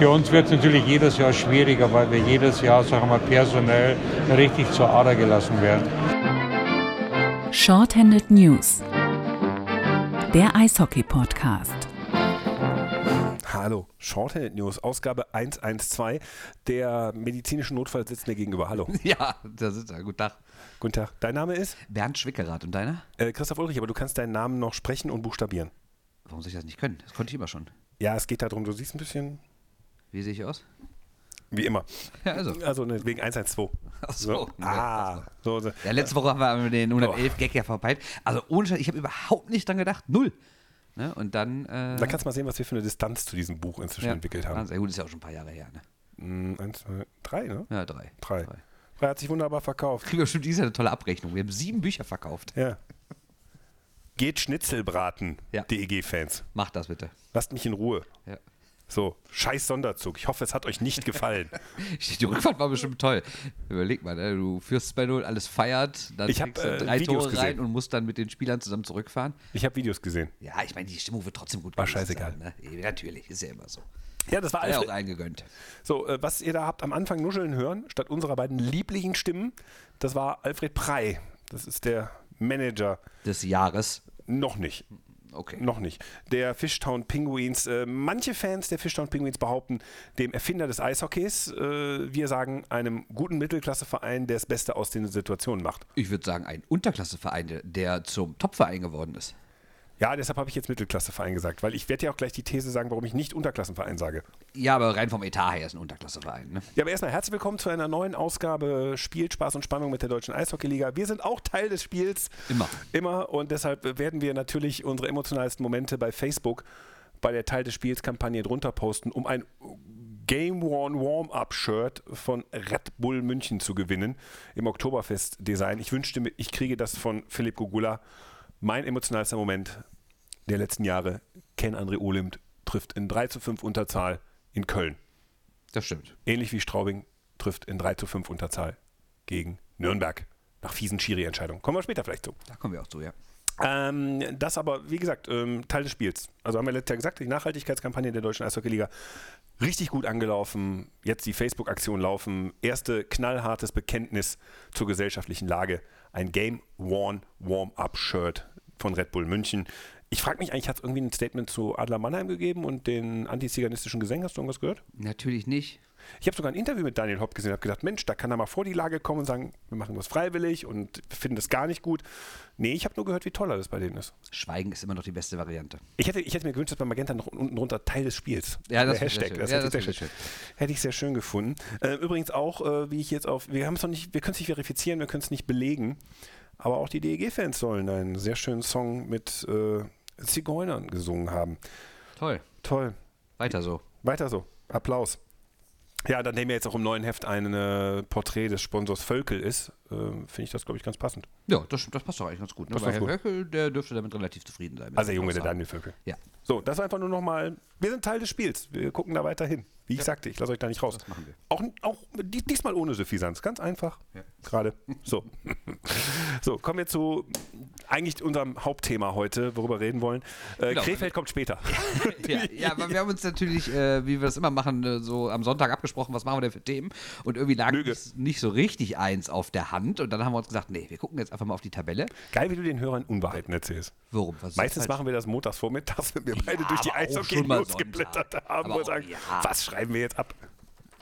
Für uns wird es natürlich jedes Jahr schwieriger, weil wir jedes Jahr, sagen wir mal, personell richtig zur Ader gelassen werden. Shorthanded News, der Eishockey-Podcast. Hallo, Shorthanded News, Ausgabe 112. Der medizinische Notfall sitzt mir gegenüber. Hallo. Ja, da sitzt er. Guten Tag. Guten Tag. Dein Name ist? Bernd Schwickerath. Und deiner? Äh, Christoph Ulrich, aber du kannst deinen Namen noch sprechen und buchstabieren. Warum soll ich das nicht können? Das konnte ich immer schon. Ja, es geht darum, du siehst ein bisschen Wie sehe ich aus? wie immer. Ja, also. Also ne, wegen 112. Ach so. Ah, so, so. Ja, letzte Woche haben wir den 111 Gag ja verpeilt. Also ohne Scheiß, ich habe überhaupt nicht dran gedacht. Null. Ne? Und dann. Äh, Da kannst du mal sehen, was wir für eine Distanz zu diesem Buch inzwischen ja, entwickelt haben. Ja, gut, ist ja auch schon ein paar Jahre her. Ne? Mm, eins, zwei, drei, ne? Ja, drei. Drei. Drei. Drei hat sich wunderbar verkauft. Kriegen wir bestimmt dieses Jahr eine tolle Abrechnung. Wir haben sieben Bücher verkauft. Ja. Geht Schnitzelbraten, Ja. DEG-Fans. Macht das bitte. Lasst mich in Ruhe. Ja. So, scheiß Sonderzug. Ich hoffe, es hat euch nicht gefallen. Die Rückfahrt war bestimmt toll. Überleg mal, ne? du führst bei Null, alles feiert, dann Ich hab, äh, drei Videos Tore gesehen. rein und musst dann mit den Spielern zusammen zurückfahren. Ich habe Videos gesehen. Ja, ich meine, die Stimmung wird trotzdem gut War scheißegal. Sein, ne? Natürlich, ist ja immer so. Ja, das war War ja auch eingegönnt. So, äh, was ihr da habt am Anfang nuscheln hören, statt unserer beiden lieblichen Stimmen, das war Alfred Prey. Das ist der Manager. Des Jahres. Noch nicht. Okay. Noch nicht. Der Fishtown Penguins. Äh, manche Fans der Fishtown Penguins behaupten, dem Erfinder des Eishockeys, äh, wir sagen einem guten Mittelklasseverein, der das Beste aus den Situationen macht. Ich würde sagen, ein Unterklasseverein, der- der zum Topverein geworden ist. Ja, deshalb habe ich jetzt Mittelklasseverein gesagt, weil ich werde ja auch gleich die These sagen, warum ich nicht Unterklassenverein sage. Ja, aber rein vom Etat her ist ein Unterklasseverein. Ne? Ja, aber erstmal herzlich willkommen zu einer neuen Ausgabe Spiel, Spaß und Spannung mit der Deutschen Eishockeyliga. Wir sind auch Teil des Spiels. Immer. Immer und deshalb werden wir natürlich unsere emotionalsten Momente bei Facebook bei der Teil des Spiels-Kampagne drunter posten, um ein Game Worn Warm-Up-Shirt von Red Bull München zu gewinnen im Oktoberfest-Design. Ich wünschte mir, ich kriege das von Philipp Gugula. Mein emotionalster Moment der letzten Jahre, Ken André Olimt trifft in 3 zu 5 Unterzahl in Köln. Das stimmt. Ähnlich wie Straubing trifft in 3 zu 5 Unterzahl gegen Nürnberg. Nach fiesen Schiri-Entscheidungen. Kommen wir später vielleicht zu. Da kommen wir auch zu, ja. Ähm, das aber, wie gesagt, ähm, Teil des Spiels. Also haben wir letztes Jahr gesagt, die Nachhaltigkeitskampagne der Deutschen Eishockeyliga richtig gut angelaufen. Jetzt die Facebook-Aktion laufen. Erste knallhartes Bekenntnis zur gesellschaftlichen Lage. Ein Game-Worn Warm-Up-Shirt von Red Bull München. Ich frage mich eigentlich, hat es irgendwie ein Statement zu Adler Mannheim gegeben und den antiziganistischen Gesängen? Hast du irgendwas gehört? Natürlich nicht. Ich habe sogar ein Interview mit Daniel Hopp gesehen und habe gedacht, Mensch, da kann er mal vor die Lage kommen und sagen, wir machen das freiwillig und finden das gar nicht gut. Nee, ich habe nur gehört, wie toll das bei denen ist. Schweigen ist immer noch die beste Variante. Ich hätte, ich hätte mir gewünscht, dass bei Magenta noch unten drunter Teil des Spiels. Ja, das Der wäre schön. Das Ja, hätte, das ich sehr wäre schön. hätte ich sehr schön gefunden. Äh, übrigens auch, äh, wie ich jetzt auf, wir haben es noch nicht, wir können es nicht verifizieren, wir können es nicht belegen, aber auch die DEG-Fans sollen einen sehr schönen Song mit äh, Zigeunern gesungen haben. Toll. Toll. Weiter so. Weiter so. Applaus. Ja, dann dem ja jetzt auch im neuen Heft ein äh, Porträt des Sponsors Völkel ist, äh, finde ich das, glaube ich, ganz passend. Ja, das, das passt doch eigentlich ganz gut. Ne? Das Weil passt Herr gut. Höckel, der dürfte damit relativ zufrieden sein. Also der Junge, der. Daniel Völkel. Ja, So, das war einfach nur nochmal, wir sind Teil des Spiels. Wir gucken da weiter hin. Wie ich sagte, ich lasse euch da nicht raus. das machen wir. Auch, auch dies- diesmal ohne Suffisanz, ganz einfach. Gerade. So. so, kommen wir zu eigentlich unserem Hauptthema heute, worüber wir reden wollen. Äh, Genau. Krefeld kommt später. ja, ja, aber wir haben uns natürlich, äh, wie wir das immer machen, äh, so am Sonntag abgesprochen, was machen wir denn für Themen? Und irgendwie lag nicht, nicht so richtig eins auf der Hand. Und dann haben wir uns gesagt, nee, wir gucken jetzt einfach mal auf die Tabelle. Geil, wie du den Hörern Unwahrheiten erzählst. Ist Meistens machen wir das montags vormittags, wenn wir beide Ja, durch die aber auch schon mal Eishockey-News Sonntag. geblättert haben Aber und sagen, ja. was schreiben wir jetzt ab?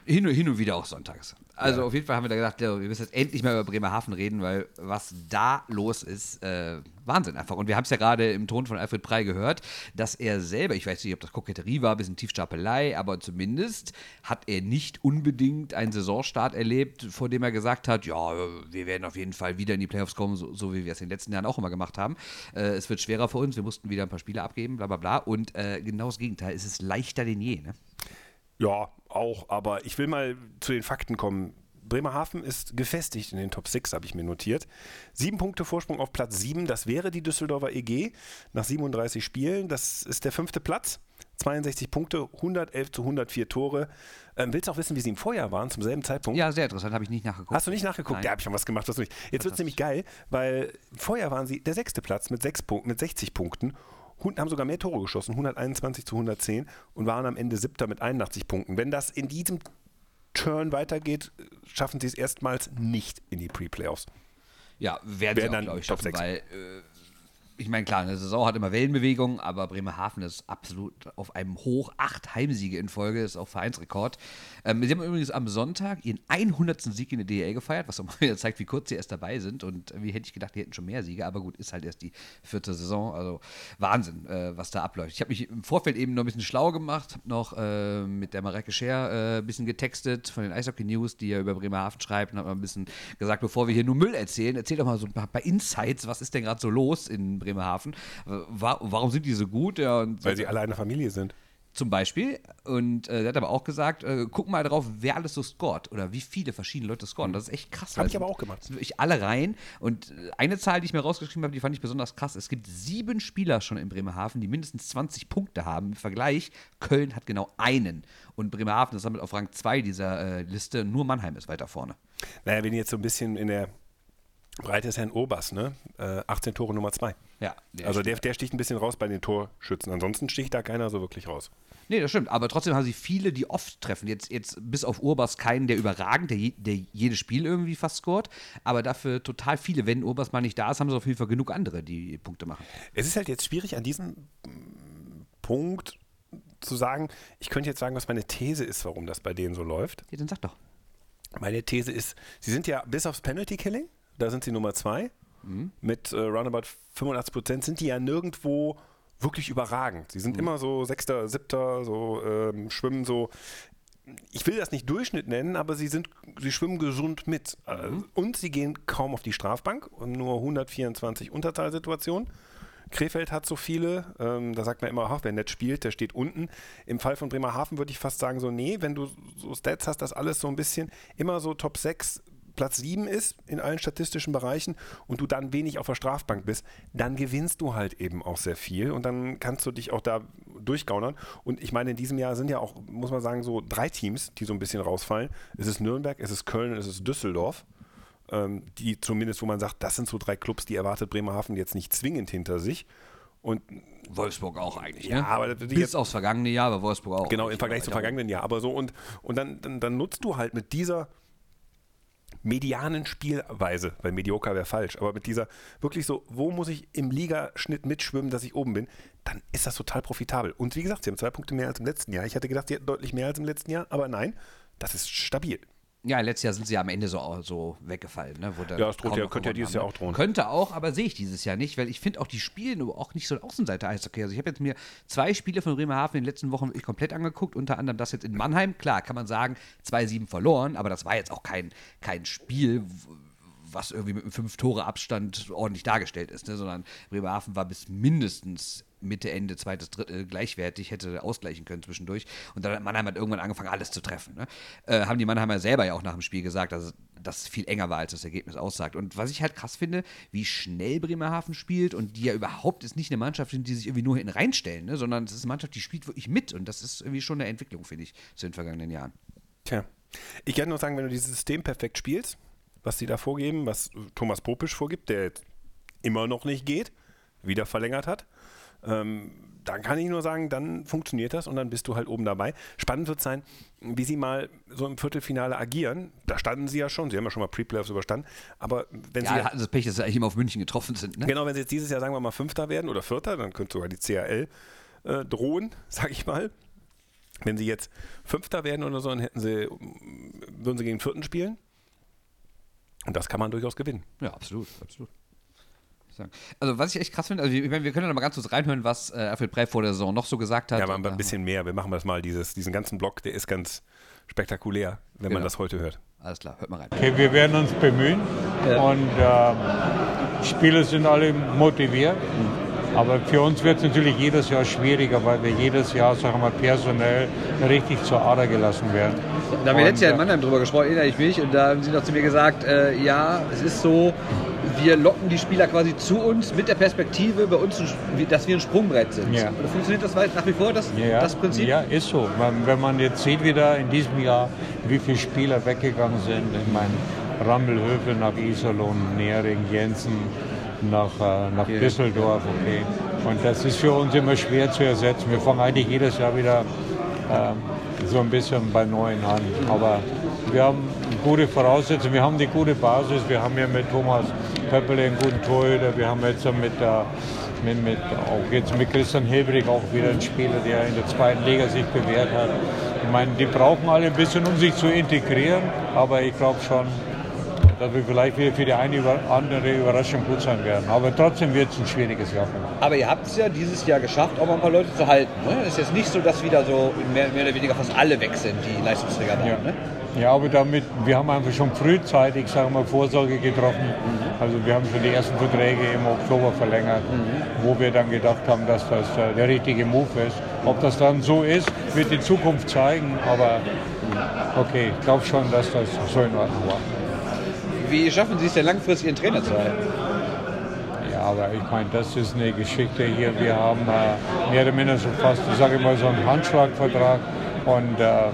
Hin und, hin und wieder auch sonntags. Also auf jeden Fall haben wir da gedacht, ja, wir müssen jetzt endlich mal über Bremerhaven reden, weil was da los ist, äh, Wahnsinn einfach. Und wir haben es ja gerade im Ton von Alfred Prey gehört, dass er selber, ich weiß nicht, ob das Koketterie war, ein bisschen Tiefstapelei, aber zumindest hat er nicht unbedingt einen Saisonstart erlebt, vor dem er gesagt hat, ja, wir werden auf jeden Fall wieder in die Playoffs kommen, so, so wie wir es in den letzten Jahren auch immer gemacht haben. Äh, es wird schwerer für uns, wir mussten wieder ein paar Spiele abgeben, bla bla bla. Und äh, genau das Gegenteil, es ist leichter denn je. Ne? Ja, auch, aber ich will mal zu den Fakten kommen. Bremerhaven ist gefestigt in den Top 6, habe ich mir notiert. Sieben Punkte Vorsprung auf Platz 7, das wäre die Düsseldorfer EG nach 37 Spielen. Das ist der fünfte Platz. 62 Punkte, 111 zu 104 Tore. Ähm, willst du auch wissen, wie sie im Vorjahr waren, zum selben Zeitpunkt? Ja, sehr interessant, habe ich nicht nachgeguckt. Hast du nicht nachgeguckt? Nein. Ja, habe ich schon was gemacht, was du nicht. Jetzt wird es nämlich geil, weil vorher waren sie der sechste Platz mit, sechs Punkten, mit 60 Punkten haben sogar mehr Tore geschossen, 121 zu 110 und waren am Ende siebter mit 81 Punkten. Wenn das in diesem Turn weitergeht, schaffen sie es erstmals nicht in die Pre-Playoffs. Ja, werden Werden sie auch, dann glaube ich, Top schaffen, weil äh, ich meine, klar, eine Saison hat immer Wellenbewegungen, aber Bremerhaven ist absolut auf einem Hoch. Acht Heimsiege in Folge ist auch Vereinsrekord. Ähm, sie haben übrigens am Sonntag ihren 100. Sieg in der DL gefeiert, was auch mal wieder zeigt, wie kurz sie erst dabei sind. Und wie hätte ich gedacht, die hätten schon mehr Siege, aber gut, ist halt erst die vierte Saison. Also Wahnsinn, äh, was da abläuft. Ich habe mich im Vorfeld eben noch ein bisschen schlau gemacht, habe noch äh, mit der Mareke Scher äh, ein bisschen getextet von den Eishockey News, die ja über Bremerhaven schreibt und habe mal ein bisschen gesagt, bevor wir hier nur Müll erzählen, erzähl doch mal so ein paar, paar Insights, was ist denn gerade so los in Bremerhaven? Wa warum sind die so gut? Ja, und Weil sie alle eine Familie sind. zum Beispiel. Und äh, er hat aber auch gesagt, äh, guck mal drauf, wer alles so scored oder wie viele verschiedene Leute scoren. Das ist echt krass. Hab weil ich es aber auch gemacht. es sind wirklich alle rein. Und äh, eine Zahl, die ich mir rausgeschrieben habe, die fand ich besonders krass. Es gibt sieben Spieler schon in Bremerhaven, die mindestens 20 Punkte haben. Im Vergleich, Köln hat genau einen. Und Bremerhaven ist damit auf Rang 2 dieser äh, Liste. Nur Mannheim ist weiter vorne. Naja, wenn jetzt so ein bisschen in der Breite ist Herrn Urbas, ne? Äh, 18 Tore Nummer 2. Ja, der Also der, der sticht ein bisschen raus bei den Torschützen. Ansonsten sticht da keiner so wirklich raus. Nee, das stimmt. Aber trotzdem haben sie viele, die oft treffen. Jetzt, jetzt bis auf Urbas keinen, der überragend, der, je, der jedes Spiel irgendwie fast scored. Aber dafür total viele. Wenn Urbas mal nicht da ist, haben sie auf jeden Fall genug andere, die Punkte machen. Es ist halt jetzt schwierig an diesem mm, Punkt zu sagen, ich könnte jetzt sagen, was meine These ist, warum das bei denen so läuft. Ja, dann sag doch. Meine These ist, sie sind ja bis aufs Penalty Killing, da sind sie Nummer zwei. Mit äh, roundabout 85 Prozent sind die ja nirgendwo wirklich überragend. Sie sind immer so Sechster, Siebter, so ähm, schwimmen so. Ich will das nicht Durchschnitt nennen, aber sie sind, sie schwimmen gesund mit. Äh, Und sie gehen kaum auf die Strafbank und nur 124 Unterzahlsituationen. Krefeld hat so viele, ähm, da sagt man immer, ach, wer nett spielt, der steht unten. Im Fall von Bremerhaven würde ich fast sagen, so, nee, wenn du so Stats hast, das alles so ein bisschen immer so Top 6, Platz 7 ist in allen statistischen Bereichen und du dann wenig auf der Strafbank bist, dann gewinnst du halt eben auch sehr viel und dann kannst du dich auch da durchgaunern. Und ich meine, in diesem Jahr sind ja auch, muss man sagen, so drei Teams, die so ein bisschen rausfallen. Es ist Nürnberg, es ist Köln und es ist Düsseldorf ähm, die zumindest, wo man sagt, das sind so drei Clubs, die erwartet Bremerhaven jetzt nicht zwingend hinter sich. Und Wolfsburg auch eigentlich. Ja, ne? aber bis jetzt- aufs vergangene Jahr, aber Wolfsburg auch. genau im Vergleich zum vergangenen Jahr. Aber so und, und dann, dann, dann nutzt du halt mit dieser medianen Spielweise, weil medioker wäre falsch, aber mit dieser wirklich so, wo muss ich im Ligaschnitt mitschwimmen, dass ich oben bin, dann ist das total profitabel. Und wie gesagt, sie haben zwei Punkte mehr als im letzten Jahr. Ich hatte gedacht, sie hätten deutlich mehr als im letzten Jahr, aber nein, das ist stabil. Ja, letztes Jahr sind sie ja am Ende so, so weggefallen. Ne? Ja, es droht ja- könnte ja dieses Jahr auch drohen. Könnte auch, aber sehe ich dieses Jahr nicht, weil ich finde auch, die spielen auch nicht so ein Außenseiter-Eishockey. Also ich habe jetzt mir zwei Spiele von Bremerhaven in den letzten Wochen wirklich komplett angeguckt, unter anderem das jetzt in Mannheim. Klar, kann man sagen, 2-7 verloren, aber das war jetzt auch kein, kein Spiel, was irgendwie mit einem Fünf-Tore-Abstand ordentlich dargestellt ist, ne? sondern Bremerhaven war bis mindestens Mitte, Ende, zweites Drittel gleichwertig, hätte ausgleichen können zwischendurch. Und dann hat Mannheim hat irgendwann angefangen, alles zu treffen. Ne? Äh, haben die Mannheimer selber ja auch nach dem Spiel gesagt, dass es viel enger war, als das Ergebnis aussagt. Und was ich halt krass finde, wie schnell Bremerhaven spielt und die ja überhaupt ist nicht eine Mannschaft die sich irgendwie nur hinten reinstellen, ne? sondern es ist eine Mannschaft, die spielt wirklich mit. Und das ist irgendwie schon eine Entwicklung, finde ich, zu den vergangenen Jahren. Tja, ich kann nur sagen, wenn du dieses System perfekt spielst, was sie da vorgeben, was Thomas Popisch vorgibt, der immer noch nicht geht, wieder verlängert hat, ähm, dann kann ich nur sagen, dann funktioniert das und dann bist du halt oben dabei. Spannend wird sein, wie sie mal so im Viertelfinale agieren. Da standen sie ja schon, sie haben ja schon mal Pre-Playoffs überstanden, aber wenn Ja, sie da hatten sie das Pech, dass sie eigentlich immer auf München getroffen sind. Ne? Genau, wenn sie jetzt dieses Jahr, sagen wir mal, Fünfter werden oder Vierter, dann könnte sogar die CHL äh, drohen, sag ich mal. Wenn sie jetzt Fünfter werden oder so, dann hätten sie, würden sie gegen den Vierten spielen. Und das kann man durchaus gewinnen. Ja, absolut, absolut. Sagen. Also, was ich echt krass finde, also ich meine, wir können ja noch mal ganz kurz reinhören, was äh, Alfred Prey vor der Saison noch so gesagt hat. Ja, aber Und, ein bisschen mehr. Wir machen das mal, dieses, diesen ganzen Block, der ist ganz spektakulär, wenn man Genau. das heute hört. Alles klar, hört mal rein. Okay, wir werden uns bemühen und ähm, die Spieler sind alle motiviert. Aber für uns wird es natürlich jedes Jahr schwieriger, weil wir jedes Jahr, sagen wir mal, personell richtig zur Ader gelassen werden. Da haben wir Und, letztes Jahr in äh, Mannheim drüber gesprochen, erinnere ich mich. Und da haben sie noch zu mir gesagt, äh, ja, es ist so, wir locken die Spieler quasi zu uns mit der Perspektive, bei uns, dass wir ein Sprungbrett sind. Ja. Oder funktioniert das nach wie vor, das, Ja, das Prinzip? Ja, ist so. Wenn man jetzt sieht wieder in diesem Jahr, wie viele Spieler weggegangen sind. Ich meine, Rammelhöfe nach Iserlohn, Nering, Jensen nach, äh, nach Düsseldorf, okay. Und das ist für uns immer schwer zu ersetzen. Wir fangen eigentlich jedes Jahr wieder ähm, so ein bisschen bei Neuen an. Aber wir haben gute Voraussetzungen, wir haben die gute Basis. Wir haben ja mit Thomas Pöppel einen guten Torhüter, wir haben jetzt mit, mit, mit, auch jetzt mit Christian Hilbrich auch wieder einen Spieler, der in der zweiten Liga sich bewährt hat. Ich meine, die brauchen alle ein bisschen, um sich zu integrieren, aber ich glaube schon, dass wir vielleicht wieder für die eine oder andere Überraschung gut sein werden. Aber trotzdem wird es ein schwieriges Jahr. Aber ihr habt es ja dieses Jahr geschafft, auch mal ein paar Leute zu halten. Ne? Es ist jetzt nicht so, dass wieder so mehr, mehr oder weniger fast alle weg sind, die Leistungsträger waren. Ja. Ne? Ja, aber damit, wir haben einfach schon frühzeitig, sagen wir mal, Vorsorge getroffen. Also wir haben schon die ersten Verträge im Oktober verlängert, wo wir dann gedacht haben, dass das äh, der richtige Move ist. Ob das dann so ist, wird die Zukunft zeigen, aber okay, ich glaube schon, dass das so in Ordnung war. Wie schaffen Sie es denn langfristig, Ihren Trainer zu halten? Ja, aber ich meine, das ist eine Geschichte hier. Wir haben äh, mehr oder minder so fast, ich sage mal, so einen Handschlagvertrag und äh,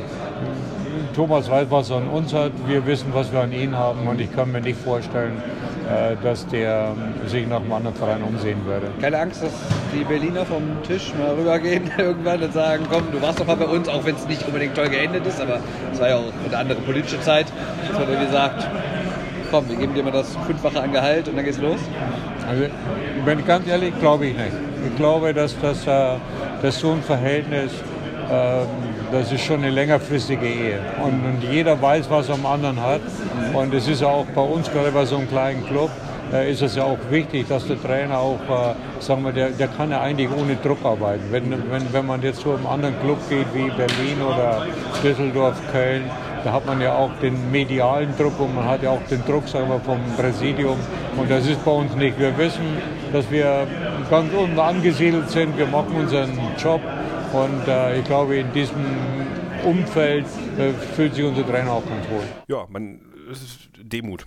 Thomas weiß, was er an uns hat. Wir wissen, was wir an ihn haben und ich kann mir nicht vorstellen, äh, dass der ähm, sich nach einem anderen Verein umsehen würde. Keine Angst, dass die Berliner vom Tisch mal rübergehen irgendwann und sagen, komm, du warst doch mal bei uns, auch wenn es nicht unbedingt toll geendet ist, aber es war ja auch eine andere politische Zeit, dass man irgendwie sagt, komm, wir geben dir mal das Fünffache an Gehalt und dann geht's los. Also, wenn ich ganz ehrlich, glaube ich nicht. Ich glaube, dass das, äh, dass so ein Verhältnis, ähm, das ist schon eine längerfristige Ehe. Und, und jeder weiß, was er am anderen hat. Und es ist auch bei uns, gerade bei so einem kleinen Club, ist es ja auch wichtig, dass der Trainer auch, äh, sagen wir, der, der kann ja eigentlich ohne Druck arbeiten. Wenn, wenn, wenn man jetzt zu einem anderen Club geht wie Berlin oder Düsseldorf, Köln, da hat man ja auch den medialen Druck und man hat ja auch den Druck sagen wir, vom Präsidium. Und das ist bei uns nicht. Wir wissen, dass wir ganz unten angesiedelt sind. Wir machen unseren Job. Und äh, ich glaube, in diesem Umfeld äh, fühlt sich unser Trainer auch ganz wohl. Ja, man, es ist Demut.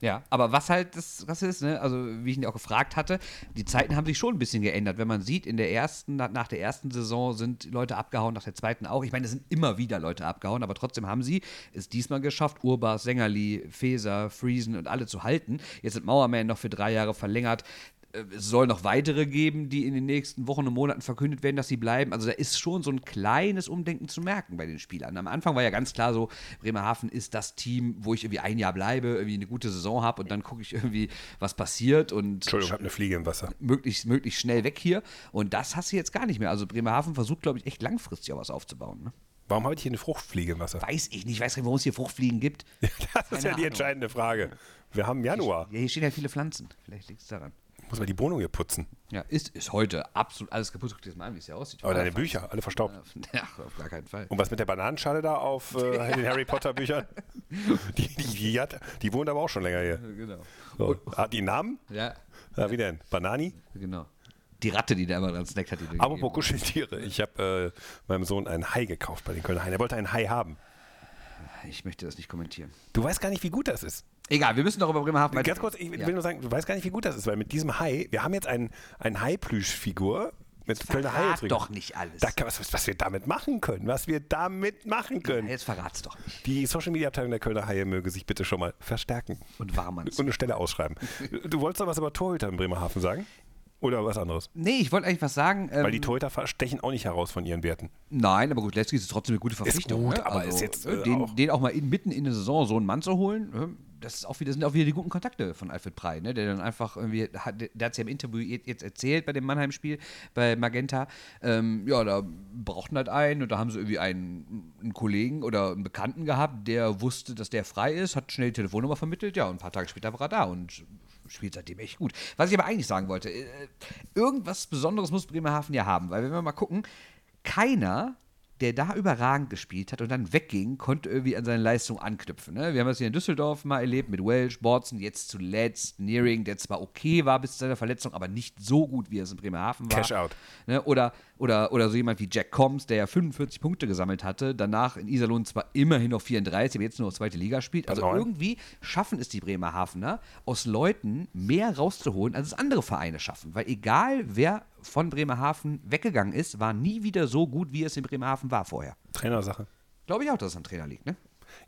Ja, aber was halt das, das ist, ne, also wie ich ihn auch gefragt hatte, die Zeiten haben sich schon ein bisschen geändert. Wenn man sieht, in der ersten, nach, der ersten Saison sind Leute abgehauen, nach der zweiten auch. Ich meine, es sind immer wieder Leute abgehauen, aber trotzdem haben sie es diesmal geschafft, Urbas, Sängerli, Feser, Friesen und alle zu halten. Jetzt sind Mauerman noch für drei Jahre verlängert. Äh, Es soll noch weitere geben, die in den nächsten Wochen und Monaten verkündet werden, dass sie bleiben. Also da ist schon so ein kleines Umdenken zu merken bei den Spielern. Am Anfang war ja ganz klar so, Bremerhaven ist das Team, wo ich irgendwie ein Jahr bleibe, irgendwie eine gute Saison habe und dann gucke ich irgendwie, was passiert und Entschuldigung, ich habe eine Fliege im Wasser. möglichst, möglichst schnell weg hier. Und das hast du jetzt gar nicht mehr. Also Bremerhaven versucht, glaube ich, echt langfristig auch was aufzubauen. Ne? Warum habe ich hier eine Fruchtfliege im Wasser? Weiß ich nicht, weiß nicht, warum es hier Fruchtfliegen gibt. Das ist Keine ja die Ahnung. entscheidende Frage. Wir haben Januar. Ja, hier stehen ja viele Pflanzen. Vielleicht liegt es daran. Muss man die Wohnung hier putzen. Ja, ist, ist heute absolut alles kaputt. Guck dir das mal an, wie es hier aussieht. Aber deine Bücher, alle verstaubt. Ja, auf gar keinen Fall. Und was mit der Bananenschale da auf äh, den Harry Potter Büchern? Die, die, die, hat, die wohnt aber auch schon länger hier. Genau. So. Hat die Namen? Ja, Ja, wie denn? Banani? genau. Die Ratte, die da immer dran snackt hat. Die Apropos Kuscheltiere. Ich habe äh, meinem Sohn einen Hai gekauft bei den Kölner Haien. Er wollte einen Hai haben. Ich möchte das nicht kommentieren. Du weißt gar nicht, wie gut das ist. Egal, wir müssen doch über Bremerhaven Ganz kurz, ich Ja. will nur sagen, du weißt gar nicht, wie gut das ist, weil mit diesem Hai, wir haben jetzt ein, ein Hai-Plüschfigur mit Kölner Haie. Drin. doch nicht alles. Da, was, was wir damit machen können, was wir damit machen können. Jetzt verrat's doch nicht. Die Social Media Abteilung der Kölner Haie möge sich bitte schon mal verstärken Und warm und eine Stelle ausschreiben. Du wolltest doch was über Torhüter in Bremerhaven sagen? Oder was anderes? Nee, ich wollte eigentlich was sagen. Ähm, Weil die Torhüter stechen auch nicht heraus von ihren Werten. Nein, aber gut, letztlich ist es trotzdem eine gute Verpflichtung. gut, ne? aber ist jetzt, äh, äh, den, auch- den auch mal in, mitten in der Saison so einen Mann zu holen, ne? das ist auch wieder, sind auch wieder die guten Kontakte von Alfred Prey, ne? der dann einfach irgendwie, hat, der hat es ja im Interview jetzt jetzt erzählt bei dem Mannheim-Spiel bei Magenta, ähm, ja, da brauchten halt einen und da haben sie irgendwie einen, einen Kollegen oder einen Bekannten gehabt, der wusste, dass der frei ist, hat schnell die Telefonnummer vermittelt, ja, und ein paar Tage später war er da und spielt seitdem echt gut. Was ich aber eigentlich sagen wollte, äh, irgendwas Besonderes muss Bremerhaven ja haben, weil wenn wir mal gucken, keiner, der da überragend gespielt hat und dann wegging, konnte irgendwie an seine Leistung anknüpfen. Ne? Wir haben das hier in Düsseldorf mal erlebt mit Welsh, Borzen, jetzt zuletzt Nearing, der zwar okay war bis zu seiner Verletzung, aber nicht so gut, wie er es in Bremerhaven war. Cash out. Ne? Oder, oder, oder so jemand wie Jack Combs, der ja 45 Punkte gesammelt hatte, danach in Iserlohn zwar immerhin noch 34, aber jetzt nur noch zweite Liga spielt. Also irgendwie schaffen es die Bremerhavener, aus Leuten mehr rauszuholen, als es andere Vereine schaffen. Weil egal, wer von Bremerhaven weggegangen ist, war nie wieder so gut, wie es in Bremerhaven war vorher. Trainersache. Glaube ich auch, dass es am Trainer liegt, ne?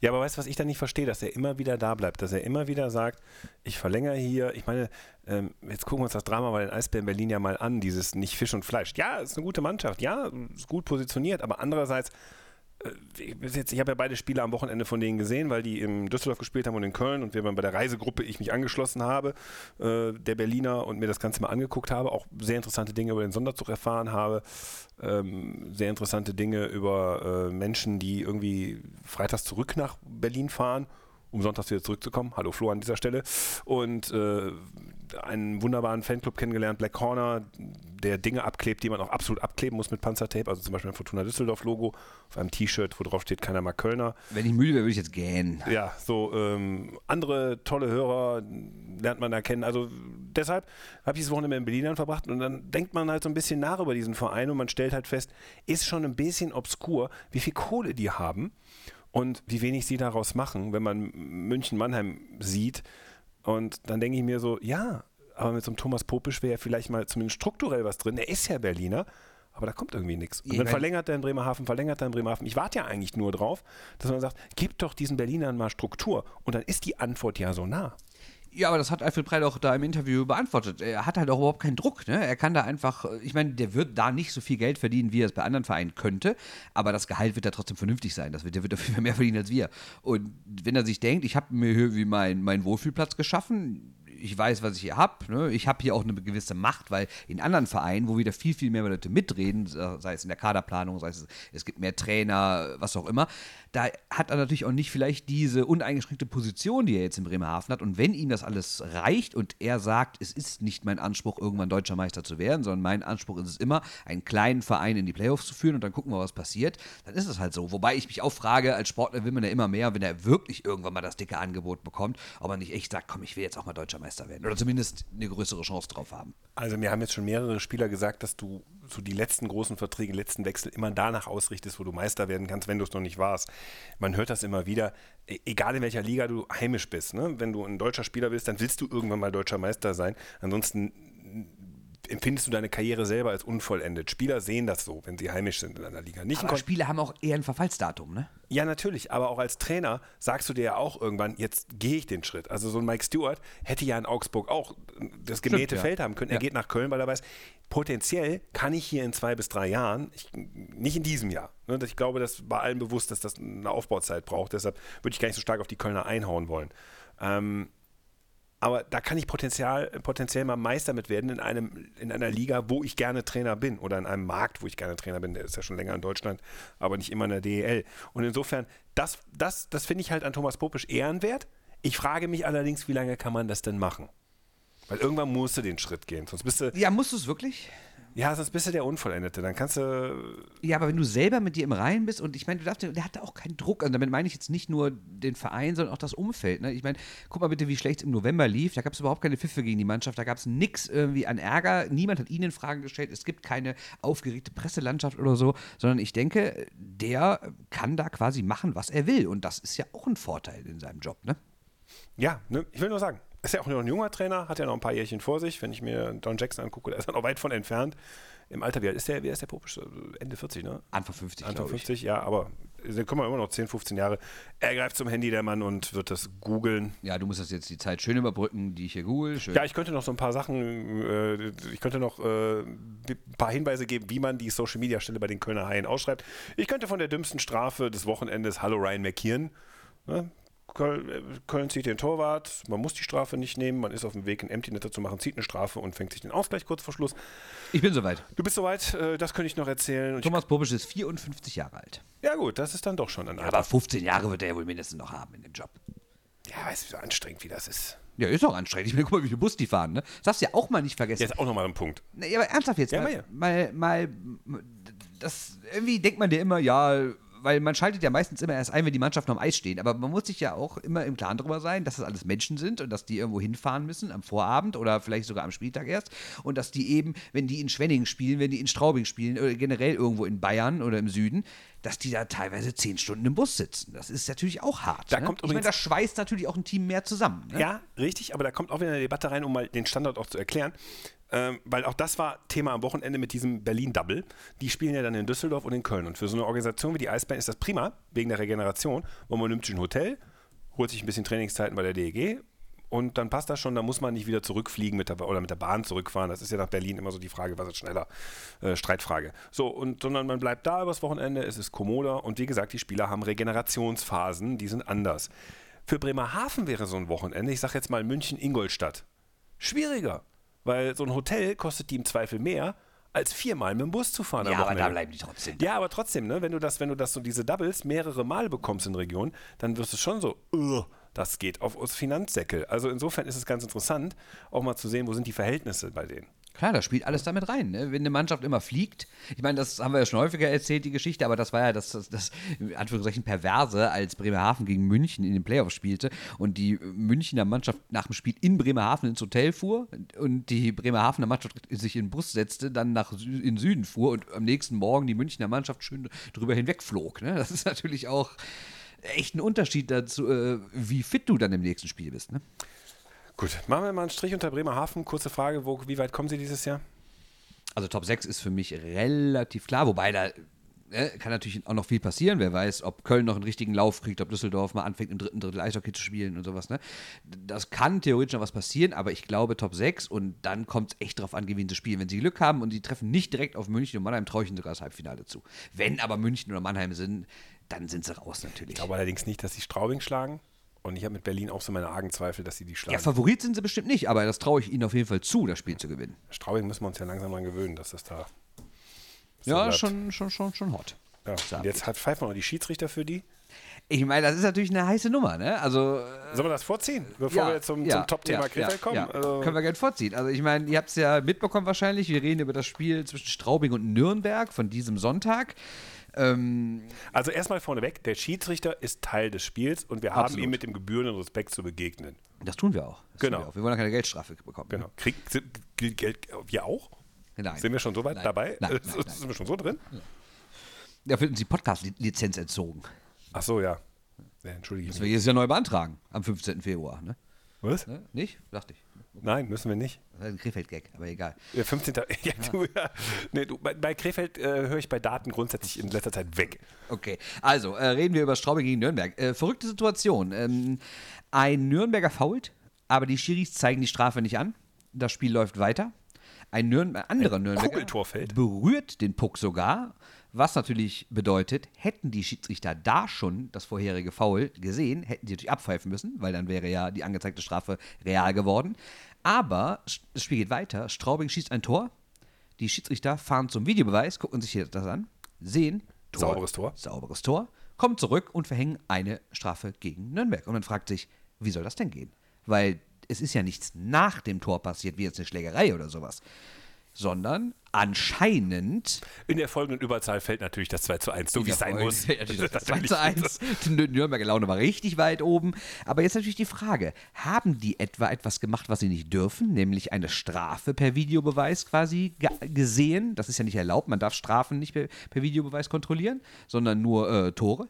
Ja, aber weißt du, was ich da nicht verstehe, dass er immer wieder da bleibt, dass er immer wieder sagt, ich verlängere hier, ich meine, ähm, jetzt gucken wir uns das Drama bei den Eisbären Berlin ja mal an, dieses nicht Fisch und Fleisch. Ja, ist eine gute Mannschaft, ja, ist gut positioniert, aber andererseits ich habe ja beide Spiele am Wochenende von denen gesehen, weil die in Düsseldorf gespielt haben und in Köln und wir bei der Reisegruppe ich mich angeschlossen habe, äh, der Berliner und mir das Ganze mal angeguckt habe, auch sehr interessante Dinge über den Sonderzug erfahren habe, ähm, sehr interessante Dinge über äh, Menschen, die irgendwie freitags zurück nach Berlin fahren um sonntags wieder zurückzukommen. Hallo Flo an dieser Stelle. Und äh, einen wunderbaren Fanclub kennengelernt, Black Corner, der Dinge abklebt, die man auch absolut abkleben muss mit Panzertape. Also zum Beispiel ein Fortuna Düsseldorf-Logo auf einem T-Shirt, wo drauf steht, keiner mag Kölner. Wenn ich müde wäre, würde ich jetzt gähnen. Ja, so ähm, andere tolle Hörer lernt man da kennen. Also deshalb habe ich das Wochenende in Berlin dann verbracht und dann denkt man halt so ein bisschen nach über diesen Verein und man stellt halt fest, ist schon ein bisschen obskur, wie viel Kohle die haben und wie wenig sie daraus machen, wenn man München-Mannheim sieht und dann denke ich mir so, ja, aber mit so einem Thomas Popisch wäre vielleicht mal zumindest strukturell was drin. Er ist ja Berliner, aber da kommt irgendwie nichts. Und dann verlängert er in Bremerhaven, verlängert er in Bremerhaven. Ich warte ja eigentlich nur drauf, dass man sagt, gib doch diesen Berlinern mal Struktur. Und dann ist die Antwort ja so nah. Ja, aber das hat Alfred Breit auch da im Interview beantwortet. Er hat halt auch überhaupt keinen Druck. Ne? Er kann da einfach, ich meine, der wird da nicht so viel Geld verdienen, wie er es bei anderen Vereinen könnte, aber das Gehalt wird da trotzdem vernünftig sein. Das wird, der wird dafür mehr verdienen als wir. Und wenn er sich denkt, ich habe mir hier wie meinen mein Wohlfühlplatz geschaffen, ich weiß, was ich hier habe. Ne? Ich habe hier auch eine gewisse Macht, weil in anderen Vereinen, wo wieder viel, viel mehr Leute mitreden, sei es in der Kaderplanung, sei es, es gibt mehr Trainer, was auch immer, da hat er natürlich auch nicht vielleicht diese uneingeschränkte Position, die er jetzt in Bremerhaven hat. Und wenn ihm das alles reicht und er sagt, es ist nicht mein Anspruch, irgendwann deutscher Meister zu werden, sondern mein Anspruch ist es immer, einen kleinen Verein in die Playoffs zu führen und dann gucken wir, was passiert, dann ist es halt so. Wobei ich mich auch frage, als Sportler will man ja immer mehr, wenn er wirklich irgendwann mal das dicke Angebot bekommt, ob er nicht echt sagt, komm, ich will jetzt auch mal deutscher Meister werden. Oder zumindest eine größere Chance drauf haben. Also mir haben jetzt schon mehrere Spieler gesagt, dass du so die letzten großen Verträge, letzten Wechsel immer danach ausrichtest, wo du Meister werden kannst, wenn du es noch nicht warst. Man hört das immer wieder, e-, egal in welcher Liga du heimisch bist. Ne? Wenn du ein deutscher Spieler bist, dann willst du irgendwann mal deutscher Meister sein. Ansonsten empfindest du deine Karriere selber als unvollendet. Spieler sehen das so, wenn sie heimisch sind in einer Liga. Nicht aber Spieler haben auch eher ein Verfallsdatum, ne? Ja, natürlich. Aber auch als Trainer sagst du dir ja auch irgendwann, jetzt gehe ich den Schritt. Also so ein Mike Stewart hätte ja in Augsburg auch das gemähte Stimmt, Feld ja. haben können. Er ja. geht nach Köln, weil er weiß, potenziell kann ich hier in zwei bis drei Jahren, ich, nicht in diesem Jahr, ne, ich glaube, das war allen bewusst, dass das eine Aufbauzeit braucht. Deshalb würde ich gar nicht so stark auf die Kölner einhauen wollen. Ähm, aber da kann ich potenziell, potenziell mal Meister mit werden in, einem, in einer Liga, wo ich gerne Trainer bin oder in einem Markt, wo ich gerne Trainer bin. Der ist ja schon länger in Deutschland, aber nicht immer in der DEL. Und insofern, das, das, das finde ich halt an Thomas Popisch ehrenwert. Ich frage mich allerdings, wie lange kann man das denn machen? Weil irgendwann musst du den Schritt gehen, sonst bist du. Ja, musst du es wirklich? Ja, sonst bist du der Unvollendete. Dann kannst du. Ja, aber wenn du selber mit dir im Reinen bist und ich meine, du darfst, der hatte auch keinen Druck. Also damit meine ich jetzt nicht nur den Verein, sondern auch das Umfeld. Ne? Ich meine, guck mal bitte, wie schlecht es im November lief. Da gab es überhaupt keine Pfiffe gegen die Mannschaft. Da gab es nichts irgendwie an Ärger. Niemand hat ihnen Fragen gestellt. Es gibt keine aufgeregte Presselandschaft oder so, sondern ich denke, der kann da quasi machen, was er will. Und das ist ja auch ein Vorteil in seinem Job, ne? Ja, ne? ich will nur sagen, ist ja auch noch ein junger Trainer, hat ja noch ein paar Jährchen vor sich. Wenn ich mir Don Jackson angucke, der ist ja noch weit von entfernt. Im Alter, wie alt ist der? Wie ist der Popisch? Ende 40, ne? Anfang 50, Anfang 50, ich. ja, aber dann kommen wir immer noch 10, 15 Jahre. Er greift zum Handy, der Mann, und wird das googeln. Ja, du musst das jetzt die Zeit schön überbrücken, die ich hier google. Schön. Ja, ich könnte noch so ein paar Sachen, äh, ich könnte noch äh, ein paar Hinweise geben, wie man die Social Media Stelle bei den Kölner Haien ausschreibt. Ich könnte von der dümmsten Strafe des Wochenendes Hallo Ryan McKeon. Ne? Köln, Köln, zieht den Torwart, man muss die Strafe nicht nehmen, man ist auf dem Weg, einen Empty Netter zu machen, zieht eine Strafe und fängt sich den Ausgleich kurz vor Schluss. Ich bin soweit. Du bist soweit, äh, das könnte ich noch erzählen. Und Thomas Bobisch ist 54 Jahre alt. Ja gut, das ist dann doch schon ein Alter. Aber 15 Jahre wird er ja wohl mindestens noch haben in dem Job. Ja, weißt du, so anstrengend wie das ist. Ja, ist auch anstrengend. Ich meine, guck mal, wie viel Bus die fahren, ne? Das darfst du ja auch mal nicht vergessen. Jetzt auch nochmal ein Punkt. Na, ja, aber ernsthaft jetzt. Ja, mal, mal, mal, das, irgendwie denkt man dir immer, ja, weil man schaltet ja meistens immer erst ein, wenn die Mannschaften am Eis stehen. Aber man muss sich ja auch immer im Klaren darüber sein, dass das alles Menschen sind und dass die irgendwo hinfahren müssen am Vorabend oder vielleicht sogar am Spieltag erst. Und dass die eben, wenn die in Schwenningen spielen, wenn die in Straubing spielen oder generell irgendwo in Bayern oder im Süden, dass die da teilweise zehn Stunden im Bus sitzen. Das ist natürlich auch hart. Da ne? kommt ich meine, das schweißt natürlich auch ein Team mehr zusammen. Ne? Ja, richtig, aber da kommt auch wieder eine Debatte rein, um mal den Standard auch zu erklären. Ähm, weil auch das war Thema am Wochenende mit diesem Berlin-Double. Die spielen ja dann in Düsseldorf und in Köln. Und für so eine Organisation wie die Eisbären ist das prima, wegen der Regeneration, weil man nimmt sich ein Hotel, holt sich ein bisschen Trainingszeiten bei der DEG und dann passt das schon, da muss man nicht wieder zurückfliegen mit der, oder mit der Bahn zurückfahren. Das ist ja nach Berlin immer so die Frage, was ist schneller? Äh, Streitfrage. So, und sondern man bleibt da übers Wochenende, es ist kommoder und wie gesagt, die Spieler haben Regenerationsphasen, die sind anders. Für Bremerhaven wäre so ein Wochenende, ich sage jetzt mal München-Ingolstadt, schwieriger, weil so ein Hotel kostet die im Zweifel mehr, als viermal mit dem Bus zu fahren. Ja, aber da bleiben die trotzdem. Ja, aber trotzdem, ne, wenn du das, wenn du das so diese Doubles mehrere Mal bekommst in Region, dann wirst du schon so, "Ugh, das geht auf uns Finanzdeckel. Also insofern ist es ganz interessant, auch mal zu sehen, wo sind die Verhältnisse bei denen. Klar, da spielt alles damit rein. Ne? Wenn eine Mannschaft immer fliegt, ich meine, das haben wir ja schon häufiger erzählt, die Geschichte, aber das war ja das, das, das in Anführungszeichen Perverse, als Bremerhaven gegen München in den Playoffs spielte und die Münchner Mannschaft nach dem Spiel in Bremerhaven ins Hotel fuhr und die Bremerhavener Mannschaft sich in den Bus setzte, dann nach Sü in den Süden fuhr und am nächsten Morgen die Münchner Mannschaft schön drüber hinwegflog. Ne? Das ist natürlich auch echt ein Unterschied dazu, äh, wie fit du dann im nächsten Spiel bist. Ne? Gut, machen wir mal einen Strich unter Bremerhaven. Kurze Frage, wo, wie weit kommen sie dieses Jahr? Also Top 6 ist für mich relativ klar, wobei da äh, kann natürlich auch noch viel passieren. Wer weiß, ob Köln noch einen richtigen Lauf kriegt, ob Düsseldorf mal anfängt, im dritten Drittel Eishockey zu spielen und sowas. Ne? Das kann theoretisch noch was passieren, aber ich glaube Top 6 und dann kommt es echt drauf an, gewinnen sie spielen. Wenn sie Glück haben und sie treffen nicht direkt auf München und Mannheim, traue ich ihnen sogar das Halbfinale zu. Wenn aber München oder Mannheim sind, dann sind sie raus natürlich. Ich glaube allerdings nicht, dass sie Straubing schlagen. Und ich habe mit Berlin auch so meine argen Zweifel, dass sie die schlagen. Ja, Favorit sind sie bestimmt nicht, aber das traue ich ihnen auf jeden Fall zu, das Spiel zu gewinnen. Straubing müssen wir uns ja langsam dran gewöhnen, dass das da. so ja, bleibt. schon, schon, schon, schon hot. Ja. Und jetzt hat pfeifen wir noch die Schiedsrichter für die. Ich meine, das ist natürlich eine heiße Nummer, ne? Also äh, Sollen wir das vorziehen, bevor wir jetzt zum, zum Top-Thema ja, Krefeld ja, kommen? Ja. Also, Können wir gerne vorziehen. Also ich meine, ihr habt es ja mitbekommen wahrscheinlich. Wir reden über das Spiel zwischen Straubing und Nürnberg von diesem Sonntag. Ähm, also erstmal vorneweg, der Schiedsrichter ist Teil des Spiels und wir haben Absolut. ihm mit dem gebührenden Respekt zu begegnen. das tun wir auch. Das Genau. Wir, auch. wir wollen ja keine Geldstrafe bekommen. Genau. Krieg, sind- gilt Geld, wir auch? Nein. Sind wir schon so weit Nein. dabei? Nein, nein, nein. Sind wir schon so drin? Da wird uns die Podcast-Lizenz entzogen. Ach so, ja. ja Entschuldige Das ich wir jedes Jahr neu beantragen. Am 15. Februar. Ne? Was? Ne? Nicht? Dachte ich. Nein, müssen wir nicht. Das ist ein Krefeld-Gag, aber egal. Ja, 15. Ja, du, ja. Nee, du, bei, bei Krefeld äh, höre ich bei Daten grundsätzlich in letzter Zeit weg. Okay, also äh, reden wir über Straubing gegen Nürnberg. Äh, verrückte Situation. Ähm, ein Nürnberger fault, aber die Schiris zeigen die Strafe nicht an. Das Spiel läuft weiter. Ein, Nürn ein anderer Nürnberger Kugeltor fällt. berührt den Puck sogar, was natürlich bedeutet, hätten die Schiedsrichter da schon das vorherige Foul gesehen, hätten sie natürlich abpfeifen müssen, weil dann wäre ja die angezeigte Strafe real geworden. Aber das Spiel geht weiter. Straubing schießt ein Tor. Die Schiedsrichter fahren zum Videobeweis, gucken sich das an, sehen, Sauberes Tor. Sauberes Tor, kommen zurück und verhängen eine Strafe gegen Nürnberg. Und man fragt sich, wie soll das denn gehen? Weil es ist ja nichts nach dem Tor passiert, wie jetzt eine Schlägerei oder sowas, sondern anscheinend In der folgenden Überzahl fällt natürlich das 2 zu 1, so wie es sein Ja, muss. natürlich das 2 Natürlich. zu 1. Die Nürnberger Laune war richtig weit oben. Aber jetzt natürlich die Frage: Haben die etwa etwas gemacht, was sie nicht dürfen, nämlich eine Strafe per Videobeweis quasi ge gesehen? Das ist ja nicht erlaubt. Man darf Strafen nicht per, per Videobeweis kontrollieren, sondern nur äh, Tore.